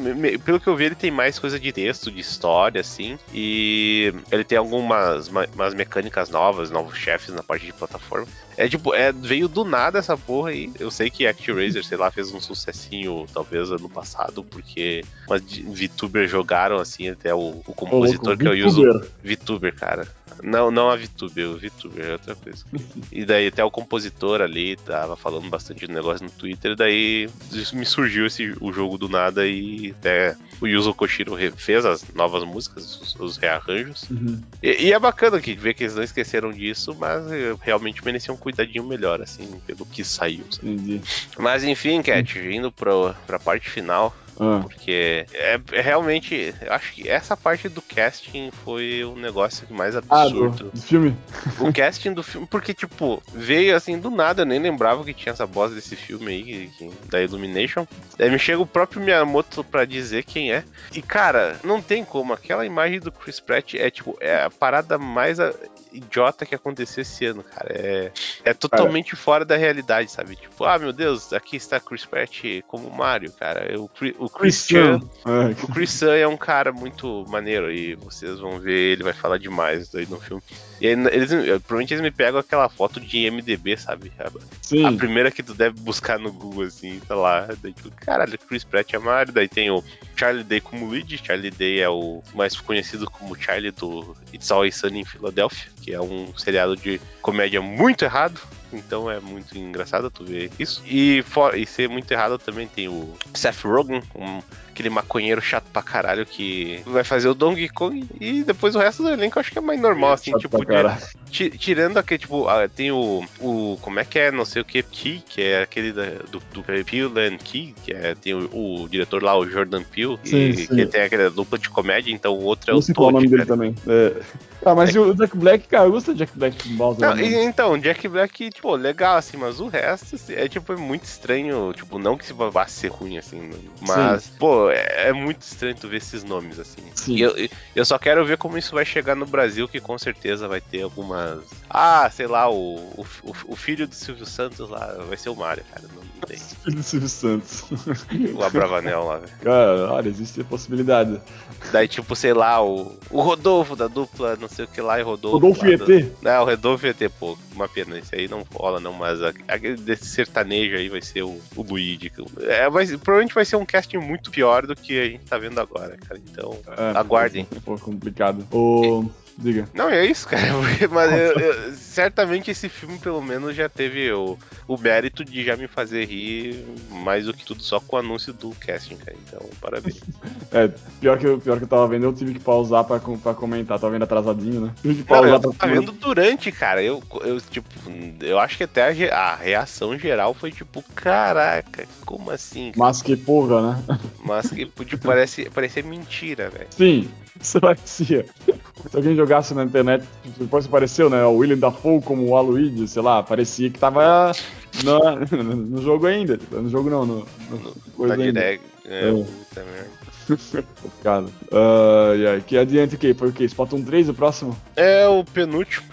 pelo que eu vi, ele tem mais coisa de texto, de história, assim. E ele tem algumas ma- umas mecânicas novas, novos chefes na parte de plataforma. É tipo, é, veio do nada essa porra aí. Eu sei que ActRaiser, sei lá, fez um sucessinho, talvez ano passado, porque umas VTubers jogaram assim, até o, o compositor que eu uso. VTuber. VTuber, cara. Não, não a VTuber, o VTuber é outra coisa. E daí até o compositor ali tava falando bastante do negócio no Twitter, daí me surgiu esse, o jogo do nada e até o Yuzo Koshiro fez as novas músicas, os, os rearranjos. Uhum. E, e é bacana aqui ver que eles não esqueceram disso, mas realmente mereciam um cuidadinho melhor, assim, pelo que saiu. sabe? Entendi. Mas enfim, Cat, indo pro, pra parte final, Ah, porque é, é realmente. Eu acho que essa parte do casting foi o negócio mais ah do, absurdo. do filme? O casting do filme, porque, tipo, veio assim do nada, eu nem lembrava que tinha essa voz desse filme aí, que- que- da Illumination. Aí me chega o próprio Miyamoto pra dizer quem é. E, cara, não tem como, aquela imagem do Chris Pratt é, tipo, é a parada mais a- idiota que aconteceu esse ano, cara. É, é totalmente fora da realidade, sabe? Tipo, ah, meu Deus, aqui está Chris Pratt como Mario, cara. O, o Christian. Ah, O Chris Sun é um cara muito maneiro e vocês vão ver, ele vai falar demais aí no filme. E aí, eles, provavelmente eles me pegam aquela foto de IMDB, sabe? A, sim. a primeira que tu deve buscar no Google, assim, tá lá. Daí, tipo, caralho, Chris Pratt é Mario. Daí tem o Charlie Day como Luigi. Charlie Day é o mais conhecido como Charlie do It's Always Sunny em Philadelphia, que é um seriado de comédia muito errado. Então é muito engraçado tu ver isso. E, for, e ser muito errado também tem o Seth Rogen, um, aquele maconheiro chato pra caralho que vai fazer o Donkey Kong. E depois o resto do elenco eu acho que é mais normal, assim, Chato tipo, Tirando aquele, tipo, ah, tem o, o. Como é que é? Não sei o que, Key, que é aquele da, do, do Peele and Key, que é, tem o, o diretor lá, o Jordan Peele, Sim, e, sim. que tem aquela dupla de comédia, então o outro é Não o é o Toad, nome dele também. É. Ah, mas o Jack Black, cara, eu gosto do Jack Black Bowser. Não, né? e- então, Jack Black, tipo, legal, assim, mas o resto assim, é, tipo, é muito estranho, tipo, não que se vá ser ruim, assim, mas, pô, é, é muito estranho tu ver esses nomes, assim. Sim. E eu, eu só quero ver como isso vai chegar no Brasil, que com certeza vai ter algumas... Ah, sei lá, o, o, o- filho do Silvio Santos lá vai ser o Mario, cara, não, não tem. Filho do Silvio Santos. O Abravanel lá, velho. Cara, olha, existe a possibilidade. Daí, tipo, sei lá, o, o Rodolfo da dupla, não sei o que lá, e Rodolfo. Rodolfo lá e do- ET. Não, o Rodolfo ter pouco. uma pena. Esse aí não rola, não, mas aquele desse sertanejo aí vai ser o, o Luigi. É, vai, provavelmente vai ser um casting muito pior do que a gente tá vendo agora, cara. Então, é, aguardem. Foi complicado. O. Diga. Não, é isso, cara. Mas eu, eu, certamente esse filme, pelo menos, já teve o, o mérito de já me fazer rir mais do que tudo só com o anúncio do casting, cara. Então, parabéns. É, pior que, pior que eu tava vendo, eu tive que pausar pra, pra comentar. Tava vendo atrasadinho, né? Tive que pausar Não, eu tava vendo durante, cara. Eu, eu, tipo, eu acho que até a, a reação geral foi tipo, caraca, como assim? Cara? Mas que porra, né? Mas que tipo, parece, parece mentira, velho. Sim, parecia. Se alguém jogasse na internet, depois apareceu, né? O William Dafoe como o Aluigi, sei lá, parecia que tava no, no jogo ainda. No jogo não, no, no na direct. É, é. puta merda. Complicado. Uh, yeah. Que adiante o quê? Foi o quê? Splatoon 3 o próximo? É o penúltimo.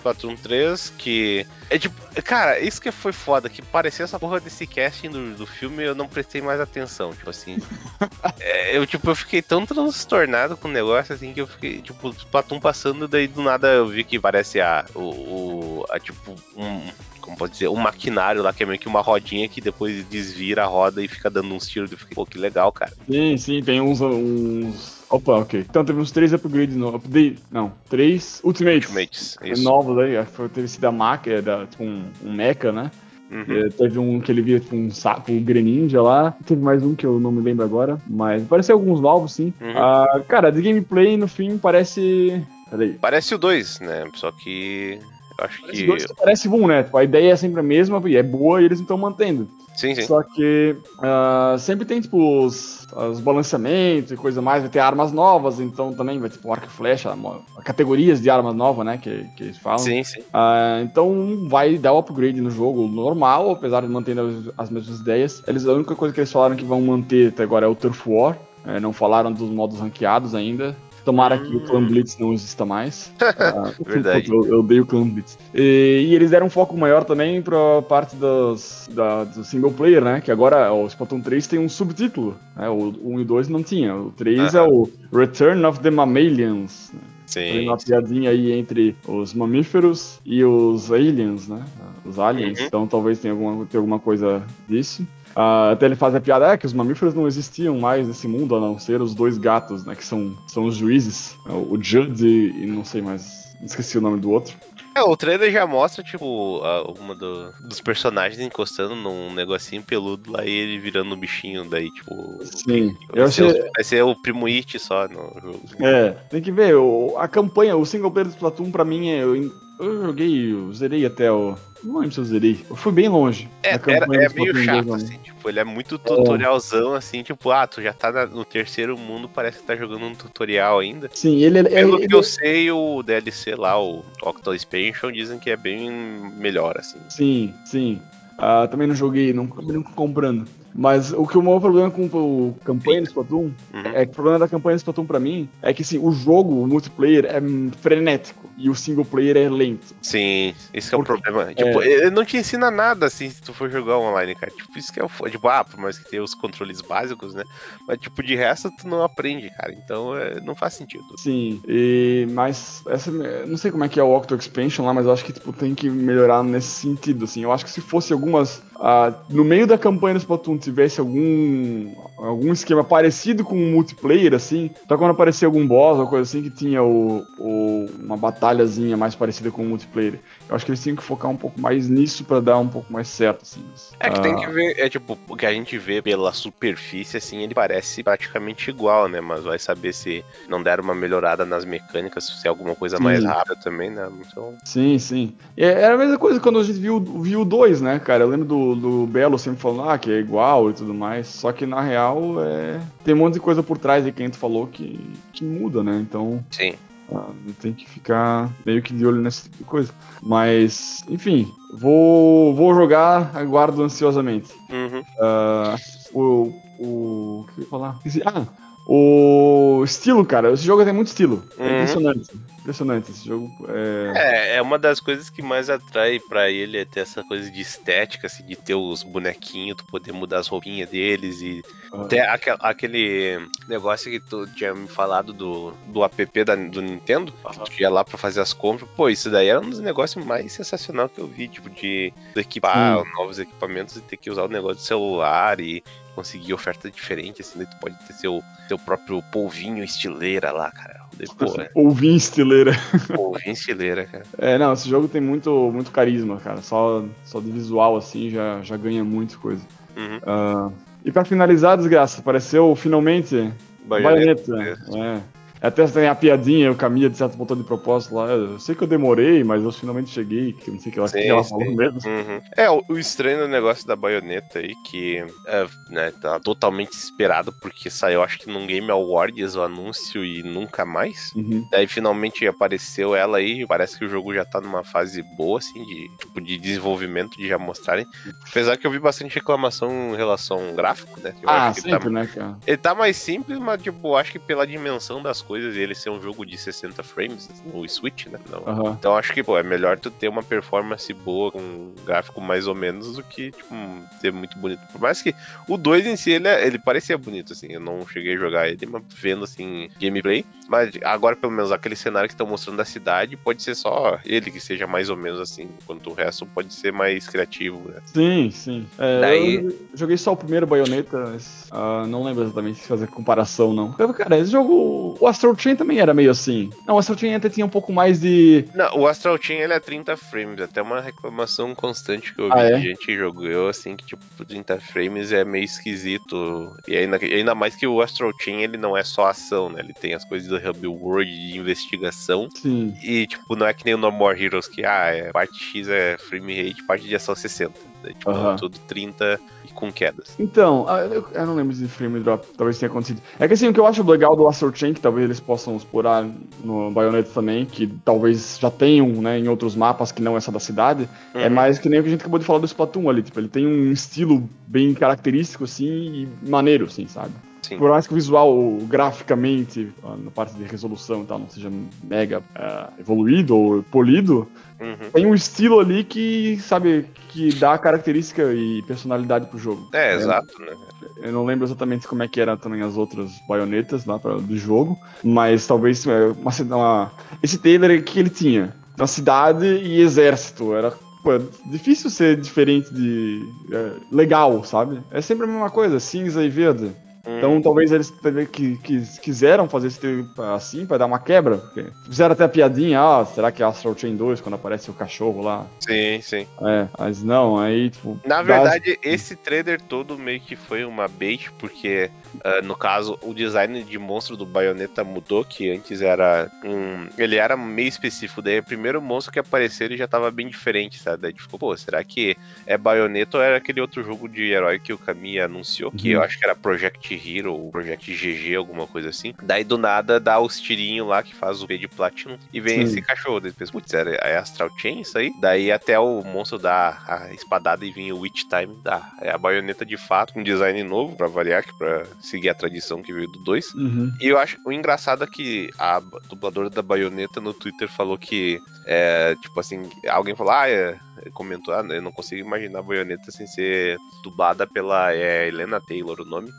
Splatoon 3, que. É tipo. Cara, isso que foi foda, que parecia essa porra desse casting do, do filme eu não prestei mais atenção. Tipo assim. é, eu, tipo, eu fiquei tão transtornado com o negócio assim que eu fiquei, tipo, Splatoon passando, daí do nada eu vi que parece a. O, o a, tipo, um como pode dizer, um maquinário lá que é meio que uma rodinha que depois desvira a roda e fica dando uns tiros. Eu fiquei, pô, que legal, cara. Sim, sim, tem uns, uns Opa, ok. Então teve uns três upgrades novos. Update, não, três Ultimates. Ultimates, isso. Novos aí. Foi, teve sido a Mac, era tipo um, um mecha, né? Uhum. É, teve um que ele via tipo, um saco um Greninja lá. Teve mais um que eu não me lembro agora. Mas pareceu alguns novos, sim. Uhum. Ah, cara, de gameplay no fim parece. Peraí. Parece o 2, né? Só que. Acho parece que. que parece bom, né? Tipo, a ideia é sempre a mesma e é boa e eles não estão mantendo. Sim, sim. Só que uh, sempre tem, tipo, os, os balanceamentos e coisa mais. Vai ter armas novas, então também vai ter, tipo, arco e flecha, categorias de armas novas, né? Que, que eles falam. Sim, sim. Uh, então vai dar o upgrade no jogo normal, apesar de manter as, as mesmas ideias. Eles, a única coisa que eles falaram que vão manter até agora é o Turf War. É, não falaram dos modos ranqueados ainda. Tomara hum. que o Clan Blitz não exista mais. ah, Verdade. Eu, eu odeio o Clan Blitz. E, e, eles deram um foco maior também pra parte dos, da, do single player, né? Que agora o Splatoon 3 tem um subtítulo. Né? O 1 e o 2 não tinha. O 3 é o Return of the Mammalians. Né? Sim. Tem uma piadinha aí entre os mamíferos e os aliens, né? Os aliens. Uhum. Então talvez tenha alguma, tenha alguma coisa disso. Uh, até ele faz a piada é, que os mamíferos não existiam mais nesse mundo, a não ser os dois gatos, né? Que são, são os juízes, é o Judd e, e não sei mais, esqueci o nome do outro. É, o trailer já mostra, tipo, uma do, dos personagens encostando num negocinho peludo lá e ele virando um bichinho, daí, tipo. Sim, eu achei. Ser, vai ser o Primo It só no jogo. É, tem que ver, o, a campanha, o single player do Splatoon pra mim é. Eu, eu joguei, eu zerei até o. Não lembro se eu zerei. Eu fui bem longe. É, era, é meio chato, assim, tipo, ele é muito tutorialzão, assim, tipo, ah, tu já tá na, no terceiro mundo, parece que tá jogando um tutorial ainda. Sim, ele é. Pelo ele, que eu sei, o DLC lá, o Octo Expansion, dizem que é bem melhor, assim. Sim, sim. Uh, também não joguei, não acabei nunca comprando. Mas o que o maior problema com o campanha do Splatoon uhum. é que o problema da campanha do Splatoon pra mim é que assim, o jogo, o multiplayer, é frenético e o single player é lento. Sim, esse é o problema. Tipo, é... ele não te ensina nada assim se tu for jogar online, cara. Tipo, isso que é o. Tipo, ah, por mais que tenha os controles básicos, né? Mas, tipo, de resto tu não aprende, cara. Então é, não faz sentido. Sim, e. Mas essa. Não sei como é que é o Octo Expansion lá, mas eu acho que tipo, tem que melhorar nesse sentido, assim. Eu acho que se fosse algumas. Uh, no meio da campanha do Splatoon tivesse algum algum esquema parecido com um multiplayer, assim, então quando aparecia algum boss ou coisa assim que tinha o, o, uma batalhazinha mais parecida com o multiplayer. Eu acho que eles tinham que focar um pouco mais nisso para dar um pouco mais certo, assim. É que ah. tem que ver, é tipo, o que a gente vê pela superfície, assim, ele parece praticamente igual, né? Mas vai saber se não deram uma melhorada nas mecânicas, se é alguma coisa sim. mais rápida também, né? Então... Sim, sim. É, era a mesma coisa quando a gente viu, viu o 2, né, cara? Eu lembro do, do Belo sempre falando, ah, que é igual e tudo mais. Só que na real é... tem um monte de coisa por trás de quem tu falou que, que muda, né? Então. Sim. Ah, tem que ficar meio que de olho nesse tipo de coisa. Mas, enfim, vou, vou jogar, aguardo ansiosamente. Uhum. Uh, o, o. O que eu ia falar? Ah, o estilo, cara. Esse jogo tem muito estilo. Uhum. impressionante. Impressionante esse jogo. É... é... é, uma das coisas que mais atrai para ele é ter essa coisa de estética, assim, de ter os bonequinhos, tu poder mudar as roupinhas deles e ter aquel, aquele negócio que tu tinha me falado do, do app da, do Nintendo, uhum. que tu ia lá pra fazer as compras. Pô, isso daí era um dos negócios mais sensacionais que eu vi, tipo, de, de equipar novos equipamentos e ter que usar o negócio de celular e conseguir oferta diferente, assim, daí tu pode ter seu, seu próprio polvinho estileira lá, cara. Depois, é. polvinho estileira. Polvinho estileira, cara. É, não, esse jogo tem muito, muito carisma, cara. Só, só de visual, assim, já, já ganha muita coisa. Uhum. Uh, e para finalizar, desgraça, apareceu finalmente Baioneta. Baioneta. É. Até tem a piadinha, o Camila de certo botão de propósito lá. Eu sei que eu demorei, mas eu finalmente cheguei. Que não sei o que ela, sim, que ela falou mesmo. Uhum. É, o, o, estranho do negócio da baioneta aí, que é, né, tá totalmente esperado, porque saiu, acho que num Game Awards o anúncio e nunca mais. Uhum. Daí finalmente apareceu ela aí. Parece que o jogo já tá numa fase boa, assim, de, tipo, de desenvolvimento, de já mostrarem. Apesar que eu vi bastante reclamação em relação ao gráfico, né? ah, tá sempre, tá, né, cara? Ele tá mais simples, mas, tipo, acho que pela dimensão das coisas e ele ser um jogo de 60 frames no Switch, né? Não. Uhum. Então acho que, pô, é melhor tu ter uma performance boa com um gráfico mais ou menos do que, tipo, ser muito bonito. Por mais que o 2 em si, ele, é, ele parecia bonito, assim. Eu não cheguei a jogar ele, mas vendo, assim, gameplay. Mas agora, pelo menos, aquele cenário que estão mostrando da cidade, pode ser só ele que seja mais ou menos assim, enquanto o resto pode ser mais criativo, né? Sim, sim. É, Daí... Eu joguei só o primeiro Bayonetta, mas, uh, não lembro exatamente se fazer comparação, não. Cara, esse jogo, o Astral Chain também era meio assim. Não, o Astral Chain até tinha um pouco mais de. Não, o Astral Chain ele é 30 frames, até uma reclamação constante que eu vi ah, é? de gente jogou, assim, que tipo, 30 frames é meio esquisito. E ainda, ainda mais que o Astral Chain ele não é só ação, né? Ele tem as coisas do Hub World de investigação. Sim. E, tipo, não é que nem o No More Heroes, que ah, é, parte X é frame rate, parte de ação 60. Né? Tipo, uhum. tudo 30 com quedas. Então, ah, eu, eu, não lembro se frame drop talvez tenha acontecido. É que assim, o que eu acho legal do Astral Chain, que talvez eles possam explorar no Bayonetta também, que talvez já tenham, né, em outros mapas que não essa da cidade, é uhum. é mais que nem o que a gente acabou de falar do Splatoon ali, tipo, ele tem um estilo bem característico, assim, e maneiro, assim, sabe? Sim. Por mais que o visual, graficamente, na parte de resolução e tal, não seja mega uh, evoluído ou polido, uhum. tem um estilo ali que, sabe, que dá característica e personalidade pro jogo. É, é, exato, né? Eu não lembro exatamente como é que eram também as outras baionetas lá pra, do jogo, mas talvez é, uma, uma, esse trailer que ele tinha, na cidade e exército, era Pô, difícil ser diferente de. É, legal, sabe? É sempre a mesma coisa, cinza e verde. Então hum. talvez eles que, que quiseram fazer esse assim para dar uma quebra. Fizeram até a piadinha, ah, será que é Astral Chain 2 quando aparece o cachorro lá? Sim, sim. É, mas não, aí tipo. Na verdade, dá... esse trailer todo meio que foi uma bait, porque uh, no caso o design de monstro do Bayonetta mudou, que antes era um. Ele era meio específico, daí o primeiro monstro que apareceu ele já tava bem diferente, sabe? Daí ficou, pô, será que é Bayonetta ou era aquele outro jogo de herói que o Kami anunciou, que uhum. eu acho que era Project Hero ou Project GG, alguma coisa assim. Daí do nada dá os tirinhos lá que faz o V de Platinum e vem Sim. esse cachorro. Daí pensa, putz, é Astral Chain isso aí? Daí até o monstro dá a espadada e vem o Witch Time, dá. É a baioneta de fato, com design novo pra variar, que pra seguir a tradição que veio do 2. Uhum. E eu acho o engraçado é que a dubladora da baioneta no Twitter falou que, é, tipo assim, alguém falou, ah, é, comentou, ah, eu não consigo imaginar a baioneta sem ser dublada pela é, Helena Taylor, o nome.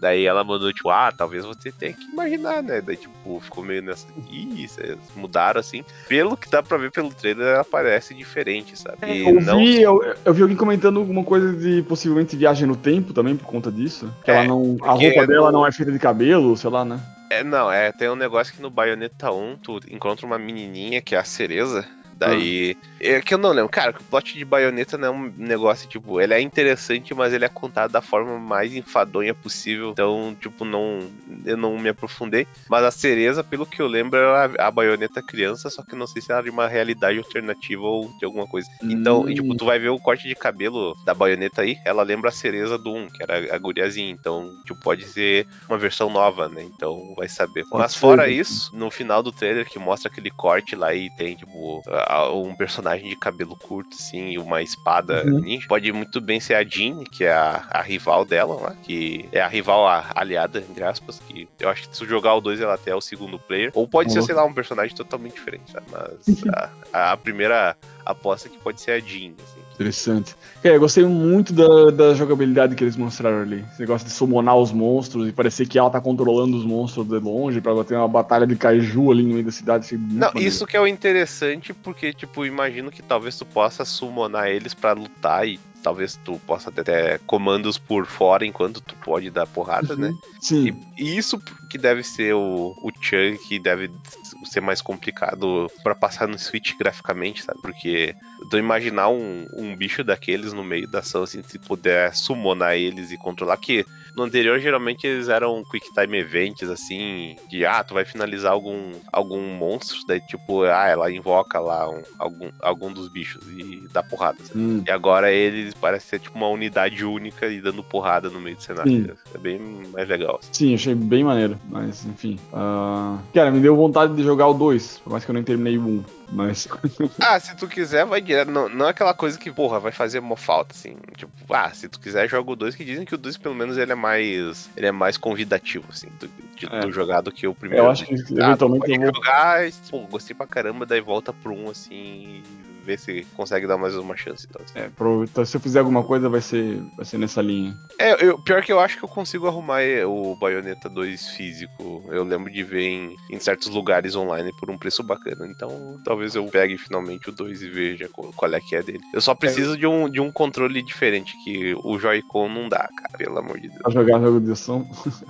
Daí ela mandou, tipo, ah, talvez você tenha que imaginar, né? Daí, tipo, ficou meio nessa. Ih, mudaram assim. Pelo que dá pra ver pelo trailer, ela parece diferente, sabe? É, eu, não... vi, eu, eu, vi alguém comentando alguma coisa de possivelmente viagem no tempo também por conta disso. Que é, ela não. A roupa dela não é feita de cabelo, sei lá, né? É, não, é, tem um negócio que no Bayonetta 1 tu encontra uma menininha que é a Cereza, Daí. É que eu não lembro. Cara, o plot de baioneta não é um negócio, tipo, ele é interessante, mas ele é contado da forma mais enfadonha possível. Então, tipo, não. Eu não me aprofundei. Mas a cereza, pelo que eu lembro, era a baioneta criança, só que não sei se era de uma realidade alternativa ou de alguma coisa. Então, hum. tipo, tu vai ver o corte de cabelo da baioneta aí, ela lembra a cereza do 1, que era a guriazinha. Então, tipo, pode ser uma versão nova, né? Então, vai saber. Pode mas fora isso, no final do trailer que mostra aquele corte lá e tem, tipo, um personagem de cabelo curto, assim, e uma espada Uhum. ninja. Pode muito bem ser a Jean, que é a, a rival dela lá, que é a rival a- aliada, entre aspas, que eu acho que se jogar o 2 ela até é o segundo player. Ou pode ser, Uhum. sei lá, um personagem totalmente diferente, sabe? Mas a, a primeira aposta é que pode ser a Jean, assim. Interessante. Cara, eu gostei muito da, da jogabilidade que eles mostraram ali. Esse negócio de summonar os monstros e parecer que ela tá controlando os monstros de longe pra bater uma batalha de kaiju ali no meio da cidade. Muito Não, maneiro. isso que é o interessante, porque, tipo, imagino que talvez tu possa summonar eles pra lutar e talvez tu possa ter até comandos por fora enquanto tu pode dar porrada, né? Sim. E, e isso que deve ser o, o chunk que deve ser mais complicado pra passar no Switch graficamente, sabe? Porque tu imaginar um, um bicho daqueles no meio da ação, assim, se puder summonar eles e controlar, que no anterior geralmente eles eram quick time events, assim, de ah, tu vai finalizar algum, algum monstro, daí tipo, ah, ela invoca lá um- algum, algum dos bichos e dá porrada. Hum. E agora eles parecem ser tipo uma unidade única e dando porrada no meio do cenário. É bem mais legal. assim. Sim, achei bem maneiro. Mas, enfim. ah, Cara, me deu vontade de jogar o 2, por mais que eu nem terminei o 1. Mas. Ah, se tu quiser, vai direto. Não, não é aquela coisa que, porra, vai fazer uma falta, assim. Tipo, ah, se tu quiser, joga o 2, que dizem que o 2, pelo menos, ele é mais. Ele é mais convidativo, assim, do, de, É. do jogar do que o primeiro. eu acho que Ah, tu eventualmente eu vou. jogar, pô, gostei pra caramba, daí volta pro 1, assim, vê se consegue dar mais uma chance. Então, assim. É, pro- então, se eu fizer alguma coisa, vai ser, vai ser nessa linha. É, eu- pior que eu acho que eu consigo arrumar eh, o Bayonetta 2 físico. Eu lembro de ver em, em certos lugares online por um preço bacana. Então talvez eu pegue finalmente o 2 e veja qual, qual é que é dele. Eu só preciso de, um, de um controle diferente, que o Joy-Con não dá, cara, pelo amor de Deus. Pra jogar jogo de ação.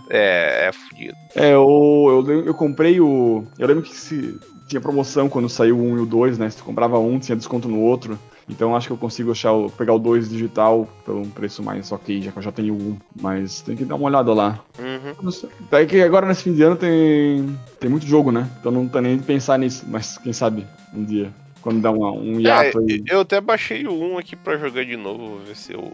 É, é fudido. É, eu, eu, eu comprei o. Eu lembro que se, tinha promoção quando saiu o 1 e o 2, né? Se tu comprava um, tinha desconto no outro. Então acho que eu consigo achar o- pegar o 2 digital por um preço mais ok, já que eu já tenho um. Mas tem que dar uma olhada lá. Uhum. Daí que agora nesse fim de ano tem, tem muito jogo, né? Então não tá nem de pensar nisso. Mas quem sabe um dia. Quando dá uma- um É, hiato aí. eu até baixei o 1 aqui pra jogar de novo, ver se eu,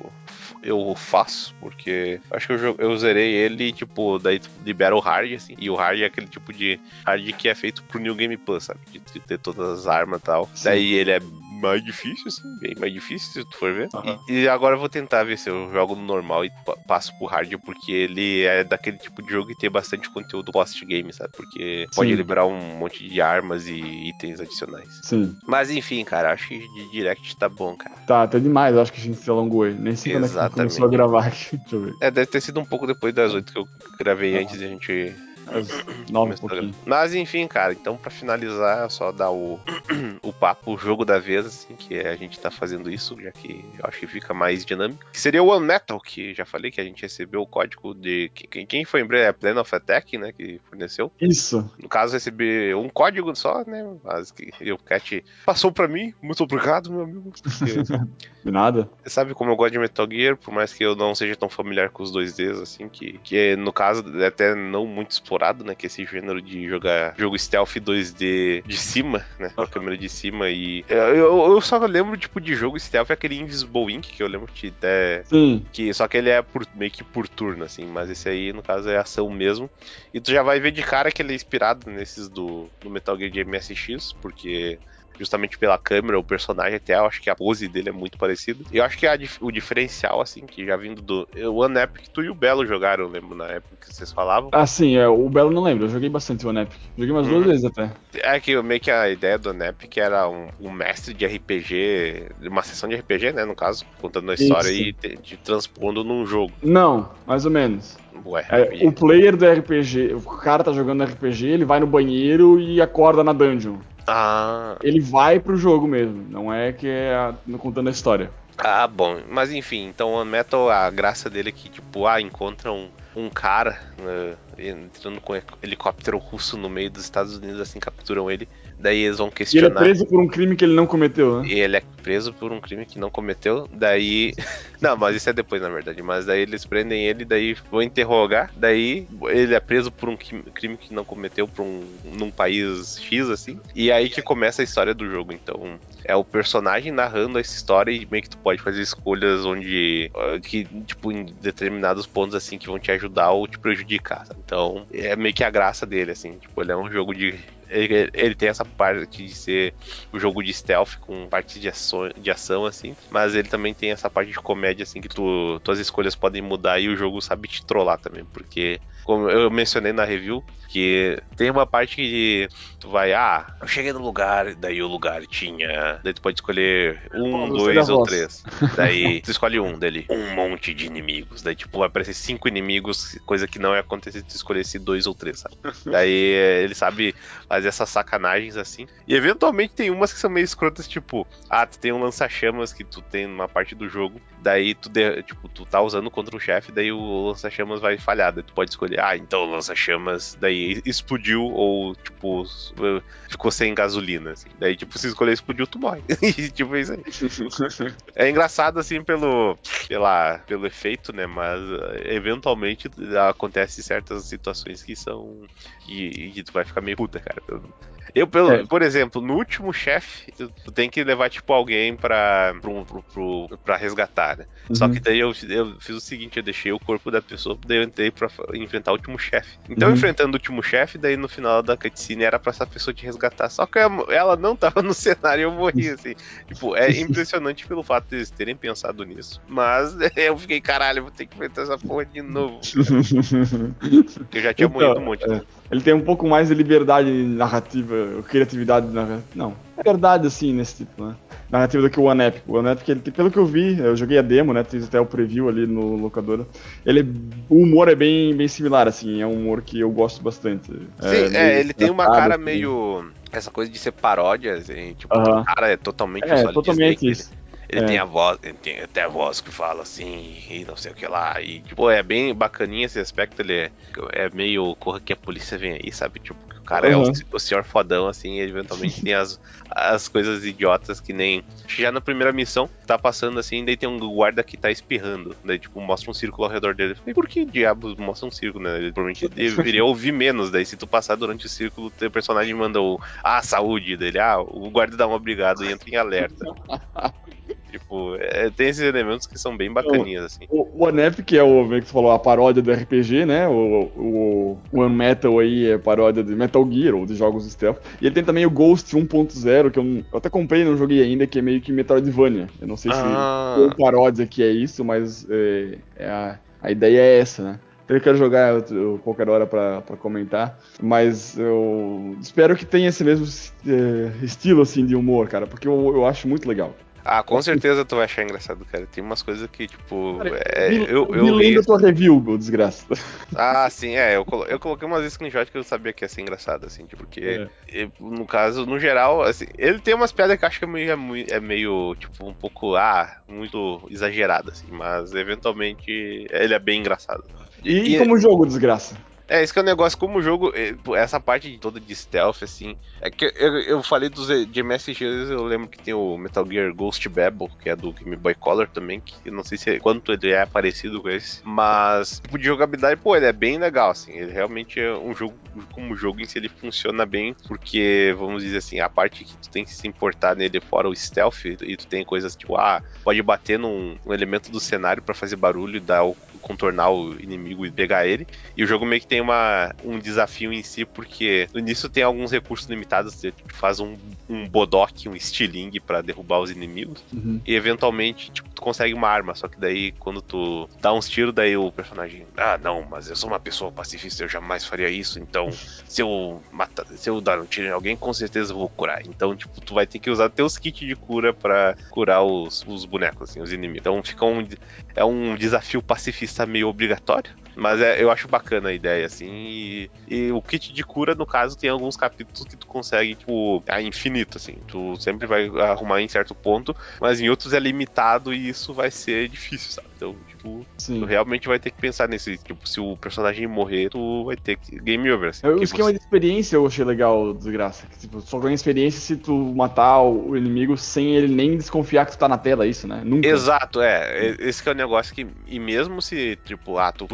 eu faço, porque acho que eu, eu zerei ele, tipo, daí tu libera o hard, assim, e o hard é aquele tipo de hard que é feito pro New Game Plus, sabe? De, de ter todas as armas e tal. Sim. Daí ele é mais difícil, assim, bem mais difícil, se tu for ver. Aham. E, e agora eu vou tentar ver se eu jogo no normal e pa- passo pro hard, porque ele é daquele tipo de jogo que tem bastante conteúdo post-game, sabe? Porque pode Sim. liberar um monte de armas e itens adicionais. Sim. Mas enfim, cara, acho que de direct tá bom, cara. Tá, tá demais. Acho que a gente se alongou aí. Nem sei quando é que começou a gravar aqui. Deixa eu ver. É, deve ter sido um pouco depois das 8 que eu gravei antes de a gente nove gravar. Mas enfim, cara, então pra finalizar, é só dar o, o papo, o jogo da vez, assim, que a gente tá fazendo isso, já que eu acho que fica mais dinâmico. Que seria o One Metal, que já falei que a gente recebeu o código de. Quem, quem foi em breve é Plan of Attack, né? Que forneceu. Isso. No caso, recebi um código só, né? Mas que e o Cat passou pra mim. Muito obrigado, meu amigo. De nada. Você sabe como eu gosto de Metal Gear, por mais que eu não seja tão familiar com os 2Ds, assim, que, que no caso é até não muito explorado, né? Que esse gênero de jogar jogo stealth 2D de cima, né? Com a câmera de cima e. Eu, eu, eu só lembro, tipo, de jogo stealth, aquele Invisible Ink, que eu lembro que até. Sim. Que, só que ele é por, meio que por turno, assim, mas esse aí, no caso, é ação mesmo. E tu já vai ver de cara que ele é inspirado nesses do, do Metal Gear de MSX, porque justamente pela câmera, o personagem até, eu acho que a pose dele é muito parecida. E eu acho que a o diferencial, assim, que já vindo do o One Epic, tu e o Belo jogaram, eu lembro na época que vocês falavam. Ah, sim, é, o Belo não lembro. Eu joguei bastante o One Epic. Joguei umas duas Uhum. vezes até. É que meio que a ideia do One Epic era um, um mestre de RPG, uma sessão de RPG, né, no caso, contando a história Isso. e te, te transpondo num jogo. Não, mais ou menos. Ué, É, o player do RPG, o cara tá jogando RPG, ele vai no banheiro e acorda na dungeon. Ah, Ele vai pro jogo mesmo, não é que é a- contando a história. Ah, bom. Mas enfim, então o Metal, a graça dele é que, tipo, ah, encontra um, um cara né, entrando com um helicóptero russo no meio dos Estados Unidos, assim, capturam ele. Daí eles vão E ele é questionar. preso por um crime que ele não cometeu, né? E ele é preso por um crime que não cometeu. Daí. Não, mas isso é depois, na verdade. Mas daí eles prendem ele, daí vão interrogar. Daí ele é preso por um crime crime que não cometeu por um, num país X, assim. E aí que começa a história do jogo. Então, é o personagem narrando essa história e meio que tu pode fazer escolhas onde. ah, que, tipo, em determinados pontos, assim, que vão te ajudar ou te prejudicar. sabe? Então, é meio que a graça dele, assim. Tipo, ele é um jogo de ele, ele, tem essa parte de ser o jogo de stealth com parte de ação, de ação, assim, mas ele também tem essa parte de comédia, assim, que tu, tuas escolhas podem mudar e o jogo sabe te trollar também, porque como eu mencionei na review, que tem uma parte que tu vai, ah, eu cheguei no lugar, daí o lugar tinha. Daí tu pode escolher um, dois ou três. Daí tu escolhe um dele. Um monte de inimigos. Daí, tipo, vai aparecer cinco inimigos, coisa que não ia acontecer se tu escolhesse dois ou três, sabe? daí ele sabe fazer essas sacanagens assim. E eventualmente tem umas que são meio escrotas, tipo, ah, tu tem um lança-chamas que tu tem numa parte do jogo. Daí tu, de, tipo, tu tá usando contra um chefe, daí o lança-chamas vai falhar. Daí tu pode escolher, ah, então lança-chamas daí explodiu ou, tipo, ficou sem gasolina, assim. Daí, tipo, se escolher explodiu, tu morre. tipo, é isso aí. é engraçado, assim, pelo, pela, pelo efeito, né? Mas eventualmente acontece certas situações que são. que, que tu vai ficar meio puta, cara. Eu, pelo, é. por exemplo, no último chefe, tu tem que levar, tipo, alguém pra, pro, pro, pro, pra resgatar, né? Uhum. Só que daí eu, eu fiz o seguinte, eu deixei o corpo da pessoa, daí eu entrei pra enfrentar o último chefe. Então, uhum. enfrentando o último chefe, daí no final da cutscene era pra essa pessoa te resgatar. Só que ela não tava no cenário e eu morri, assim. tipo, é impressionante pelo fato de eles terem pensado nisso. Mas eu fiquei, caralho, vou ter que enfrentar essa porra de novo. eu já tinha então, morrido um monte. É. Ele tem um pouco mais de liberdade narrativa, criatividade narrativa. Não, é verdade assim nesse tipo, né? Narrativa do que o One Epic. O One Epic, ele, pelo que eu vi, eu joguei a demo, né? Fiz até o preview ali no locador. Ele, o humor é bem, bem similar, assim. É um humor que eu gosto bastante. Sim, é, é ele tem uma cara assim. meio. Essa coisa de ser paródia, assim, tipo, uh -huh. o cara é totalmente É, totalmente isso. Ele é. tem a voz, ele tem até a voz que fala assim, e não sei o que lá. E, tipo, é bem bacaninha esse aspecto, ele é, é meio corra que a polícia vem aí, sabe? Tipo, o cara uhum. é o, o senhor fodão, assim, e eventualmente tem as, as coisas idiotas que nem. Já na primeira missão, tá passando assim, daí tem um guarda que tá espirrando. Daí, tipo, mostra um círculo ao redor dele. E por que diabos mostra um círculo, né? Ele provavelmente deveria ouvir menos. Daí, se tu passar durante o círculo, o personagem manda o. Ah, saúde dele. Ah, o guarda dá um obrigado e entra em alerta. Tipo, é, tem esses elementos que são bem bacaninhas, assim. O, o Anep, que é o, que você falou, a paródia do RPG, né? O, o, o One Metal aí é paródia de Metal Gear, ou de jogos stealth. E ele tem também o Ghost 1.0, que eu, eu, até comprei e não joguei ainda, que é meio que Metroidvania. Eu não sei ah. se ou paródia que é isso, mas é, é a, a ideia é essa, né? Eu quero jogar qualquer hora para comentar, mas eu espero que tenha esse mesmo é, estilo assim de humor, cara, porque eu, eu acho muito legal. Ah, com certeza tu vai achar engraçado, cara. Tem umas coisas que, tipo. Cara, é, me, eu, eu me lembra tua review, meu desgraça. Ah, sim, é. Eu, eu coloquei umas screenshots que eu sabia que ia ser engraçado, assim, tipo, porque, é. no caso, no geral, assim, ele tem umas piadas que eu acho que é meio, é meio, tipo, um pouco, ah, muito exagerado, assim, mas eventualmente ele é bem engraçado. E, e como jogo, desgraça? É, esse que é o negócio, como o jogo, é, essa parte toda de stealth, assim, é que eu, eu falei dos de MSGs, eu lembro que tem o Metal Gear Ghost Babel, que é do Game Boy Color também, que eu não sei se é, quanto ele é parecido com esse, mas tipo de jogabilidade, pô, ele é bem legal, assim, ele realmente é um jogo, como jogo em si, ele funciona bem, porque, vamos dizer assim, a parte que tu tem que se importar nele fora o stealth, e tu tem coisas tipo, ah, pode bater num, num elemento do cenário para fazer barulho e dar contornar o inimigo e pegar ele. E o jogo meio que tem uma, um desafio em si, porque no início tem alguns recursos limitados, você tipo, faz um, um bodoque, um estilingue para derrubar os inimigos, uhum. e eventualmente tipo, tu consegue uma arma, só que daí quando tu dá uns tiros, daí o personagem, ah não, mas eu sou uma pessoa pacifista, eu jamais faria isso, então se eu matar, se eu dar um tiro em alguém, com certeza eu vou curar. Então, tipo, tu vai ter que usar teus kits de cura para curar os, os bonecos, assim, os inimigos. Então fica um, é um desafio pacifista está meio obrigatório. Mas é, eu acho bacana a ideia, assim. E, e, o kit de cura, no caso, tem alguns capítulos que tu consegue, tipo, a infinito, assim. Tu sempre vai arrumar em certo ponto, mas em outros é limitado e isso vai ser difícil, sabe? Então, tipo, Sim. tu realmente vai ter que pensar nesse. Tipo, se o personagem morrer, tu vai ter que. Game over, assim. O esquema você... de experiência eu achei legal, desgraça. Que, tipo, só ganha experiência se tu matar o inimigo sem ele nem desconfiar que tu tá na tela, isso, né? Nunca. Exato, é. Esse é o negócio que. E mesmo se, tipo, ah, tu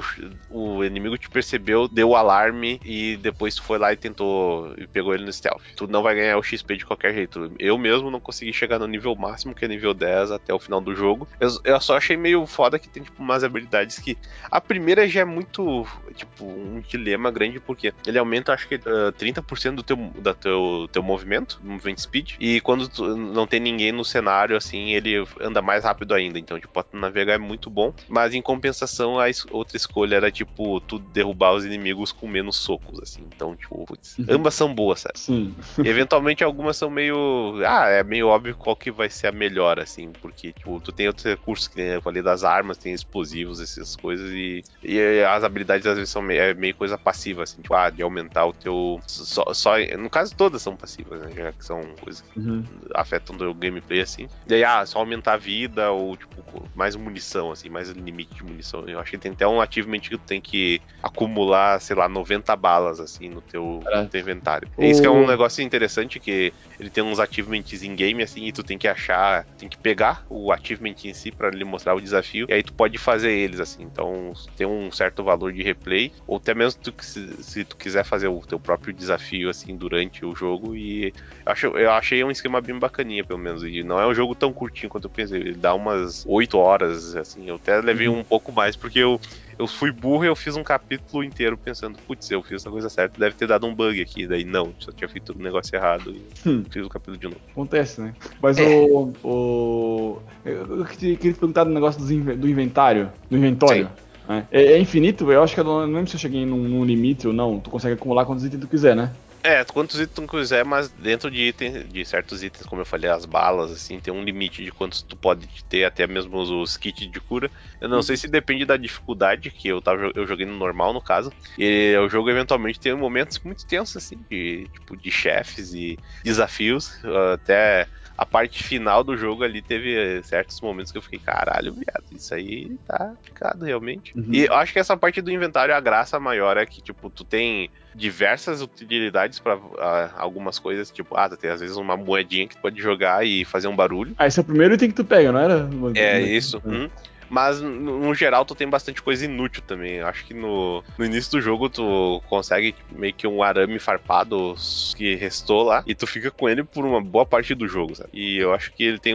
o inimigo te percebeu, deu o alarme e depois tu foi lá e tentou. e pegou ele no stealth. Tu não vai ganhar o XP de qualquer jeito. Eu mesmo não consegui chegar no nível máximo, que é nível 10, até o final do jogo. Eu, eu só achei meio foda que tem, tipo, umas habilidades que. A primeira já é muito, tipo, um dilema grande, porque ele aumenta, acho que, uh, 30% do teu, da teu, teu movimento, movement speed, e quando tu, não tem ninguém no cenário, assim, ele anda mais rápido ainda. Então, tipo, navegar é muito bom, mas em compensação, a es outra escolha era, tipo, tu derrubar os inimigos com menos socos, assim. Então, tipo, putz, uhum. ambas são boas, sabe? Sim. Eventualmente, algumas são meio. Ah, é meio óbvio qual que vai ser a melhor, assim, porque, tipo, tu tem outros recursos, que nem eu falei das armas, tem explosivos, essas coisas, e, e as habilidades às vezes são meio, é meio coisa passiva, assim, tipo, ah, de aumentar o teu. Só, só, no caso, todas são passivas, né? Já que são coisas que uhum. afetam o gameplay, assim. E aí, ah, só aumentar a vida, ou, tipo, mais munição, assim, mais limite de munição. Eu acho que tem até um achievement que tu tem que acumular, sei lá, 90 balas, assim, no teu, no teu inventário. O... Isso que é um negócio interessante, que ele tem uns achievements em game, assim, e tu tem que achar, tem que pegar o achievement em si para lhe mostrar o desafio, e aí tu pode fazer eles, assim. Então, tem um certo valor de replay, ou até mesmo tu, se, se tu quiser fazer o teu próprio desafio, assim, durante o jogo, e eu, acho, eu achei um esquema bem bacaninha, pelo menos, e não é um jogo tão curtinho quanto eu pensei, ele dá umas 8 horas, assim, eu até levei uhum. um pouco mais, porque eu eu fui burro e eu fiz um capítulo inteiro pensando, putz, eu fiz a coisa certa, deve ter dado um bug aqui. Daí não, só tinha feito o um negócio errado e hum. fiz o capítulo de novo. Acontece, né? Mas é. o, o. Eu queria te perguntar do negócio do inventário. Do inventório. Né? É, é, infinito? Eu acho que eu não lembro se eu cheguei num, num limite ou não. Tu consegue acumular quantos itens tu quiser, né? É, quantos itens tu quiser, mas dentro de itens, de certos itens, como eu falei, as balas, assim, tem um limite de quantos tu pode ter, até mesmo os kits de cura. Eu não uhum. sei se depende da dificuldade, que eu tava eu joguei no normal, no caso. E o jogo eventualmente tem momentos muito tensos, assim, de, tipo, de chefes e desafios. Até a parte final do jogo ali teve certos momentos que eu fiquei, caralho, viado, isso aí tá picado realmente. Uhum. E eu acho que essa parte do inventário, a graça maior é que, tipo, tu tem diversas utilidades para uh, algumas coisas, tipo, ah, tu tem às vezes uma moedinha que tu pode jogar e fazer um barulho. Ah, esse é o primeiro item que tu pega, não era? É, isso. Hum. Mas no, geral tu tem bastante coisa inútil também. Eu acho que no, no início do jogo tu consegue meio que um arame farpado que restou lá e tu fica com ele por uma boa parte do jogo, sabe? E eu acho que ele tem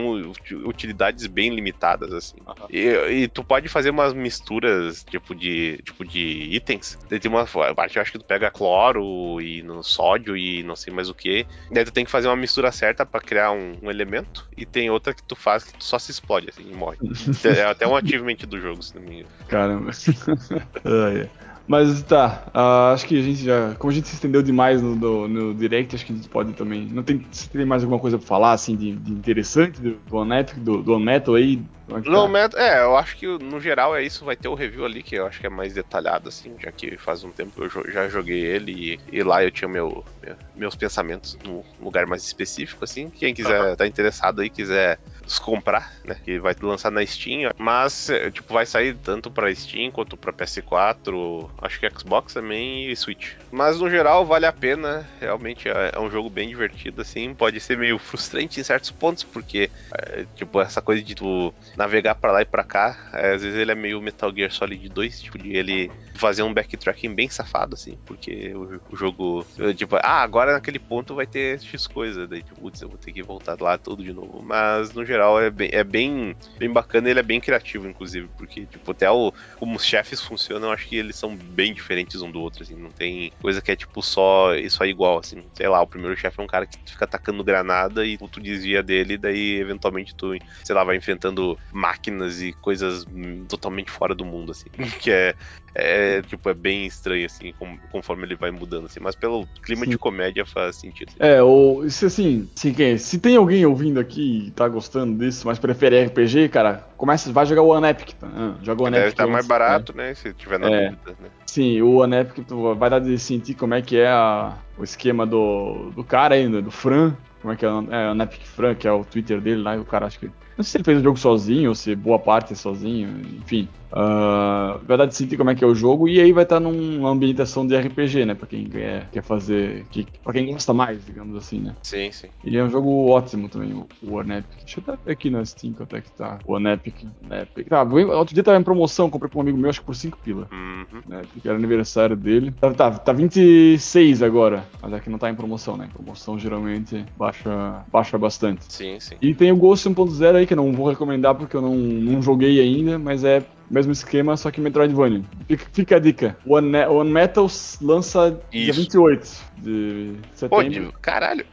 utilidades bem limitadas, assim. Uhum. E, e, tu pode fazer umas misturas, tipo, de, tipo, de itens. Tem uma parte, eu acho que tu pega cloro e no sódio e não sei mais o que. Daí tu tem que fazer uma mistura certa para criar um, um, elemento. E tem outra que tu faz que tu só se explode, assim, e morre. é até uma achievement do jogo, se não me engano. Caramba. Mas tá, uh, acho que a gente já. Como a gente se estendeu demais no, no, no, Direct, acho que a gente pode também. Não tem, se tem mais alguma coisa pra falar, assim, de, de interessante do, do Oneto, do, do Oneto aí, no tá? é, eu acho que no geral é isso. Vai ter o review ali que eu acho que é mais detalhado, assim, já que faz um tempo eu já joguei ele e, e lá eu tinha meu, meu, meus pensamentos num lugar mais específico, assim. Quem quiser tá interessado aí, quiser comprar, né? Que vai lançar na Steam, mas é, tipo vai sair tanto para Steam quanto para PS4, acho que Xbox também e Switch. Mas no geral vale a pena, realmente é, é um jogo bem divertido, assim. Pode ser meio frustrante em certos pontos porque é, tipo essa coisa de tu navegar para lá e para cá. É, às vezes ele é meio Metal Gear Solid 2, tipo, de ele fazer um backtracking bem safado, assim, porque o, jogo, tipo, ah, agora naquele ponto vai ter X coisa, daí, tipo, putz, eu vou ter que voltar lá tudo de novo. Mas, no geral, é bem, é bem, bem bacana ele é bem criativo, inclusive, porque, tipo, até o, como os chefes funcionam, acho que eles são bem diferentes um do outro, assim, não tem coisa que é, tipo, só isso aí igual, assim, sei lá, o primeiro chefe é um cara que fica atacando granada e tu desvia dele, daí, eventualmente, tu, sei lá, vai enfrentando máquinas e coisas totalmente fora do mundo, assim. Que é, é tipo, é bem estranho, assim, conforme ele vai mudando, assim. Mas pelo clima Sim. de comédia faz sentido. É, ou se assim, se, se tem alguém ouvindo aqui e tá gostando disso, mas prefere RPG, cara, começa, vai jogar o Epic. Tá? Ah, joga o One Deve estar mais barato, né? né? Se tiver na é, dúvida, né? Sim, o One Epic tu vai dar de sentir como é que é a, o esquema do, do cara ainda, do Fran. Como é que é? É o Epic Fran, que é o Twitter dele lá, e o cara acho que não sei se ele fez o jogo sozinho ou se boa parte é sozinho, enfim. Uh, vai dar de sentir como é que é o jogo e aí vai estar numa ambientação de RPG, né? Pra quem quer, quer fazer. Que, pra quem gosta mais, digamos assim, né? Sim, sim. E é um jogo ótimo também, o, o One Epic. Deixa eu ver aqui na Steam quanto é que tá. O One Epic. Epic. Tá, outro dia tava em promoção, comprei pra um amigo meu, acho que por 5 pila. Uhum. Né, porque era aniversário dele. Tá, tá, tá 26 agora, mas aqui é não tá em promoção, né? Promoção geralmente baixa, baixa bastante. Sim, sim. E tem o Ghost 1.0 aí, que eu não vou recomendar porque eu não, não joguei ainda, mas é Mesmo esquema, só que Metroidvania. Fica, fica a dica. One, Ne- One Metals lança dia Isso. 28 de Pô, setembro. de- caralho.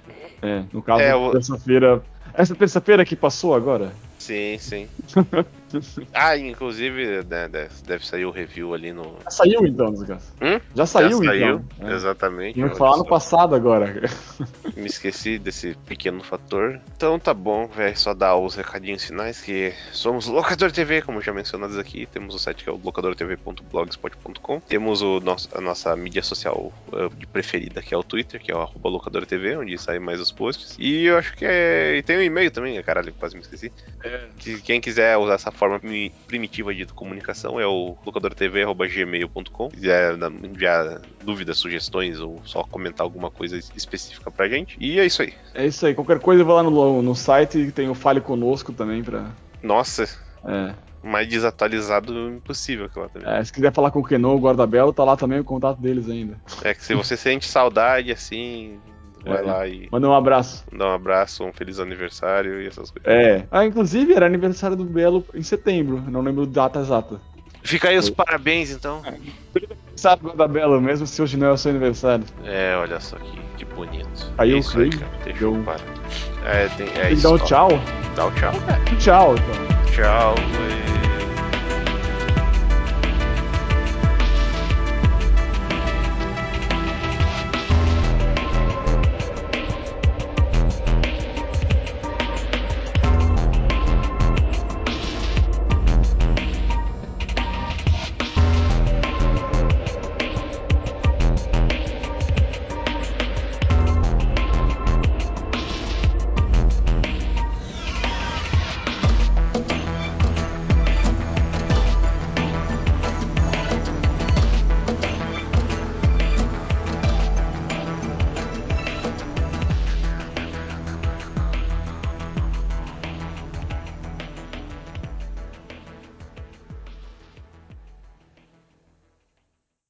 É, no caso, É, terça-feira. Essa terça-feira que passou agora? Sim, sim. ah, inclusive, né, deve, sair o review ali no. Já saiu então, desgraça. Hum? Já saiu, Já saiu, então. É. exatamente. Olha falar no passado agora. Me esqueci desse pequeno fator. Então tá bom, velho. Só dar os recadinhos finais que somos Locador TV, como já mencionados aqui. Temos o site que é o locadortv.blogspot.com. Temos o nosso, a nossa mídia social uh, de preferida, que é o Twitter, que é o arroba locadortv, onde saem mais os posts. E eu acho que é. E tem um e-mail também, caralho, quase me esqueci. Que quem quiser usar essa forma primi- primitiva de comunicação é o locadortv.gmail.com. Quiser dar- enviar dúvidas, sugestões ou só comentar alguma coisa específica pra gente. E é isso aí. É isso aí. Qualquer coisa eu vou lá no, no site tem o Fale Conosco também pra. Nossa, É. mais desatualizado impossível aquela também. É, se quiser falar com o Kenon, o Guardabelo, tá lá também o contato deles ainda. É que se você sente saudade assim, vai É. lá e Manda um abraço. dá um abraço, um feliz aniversário e essas coisas. É. Ah, inclusive era aniversário do Belo em setembro. Não lembro a data exata. Fica aí os parabéns então. Sabe, Guardabelo, mesmo se hoje não é o seu aniversário. É, olha só que, que bonito. Aí é eu isso aí, creio. cara. Deixa eu parar. É, tem, é Tem isso. dar um tchau? Dá o tchau. Tchau, então. Tchau. e-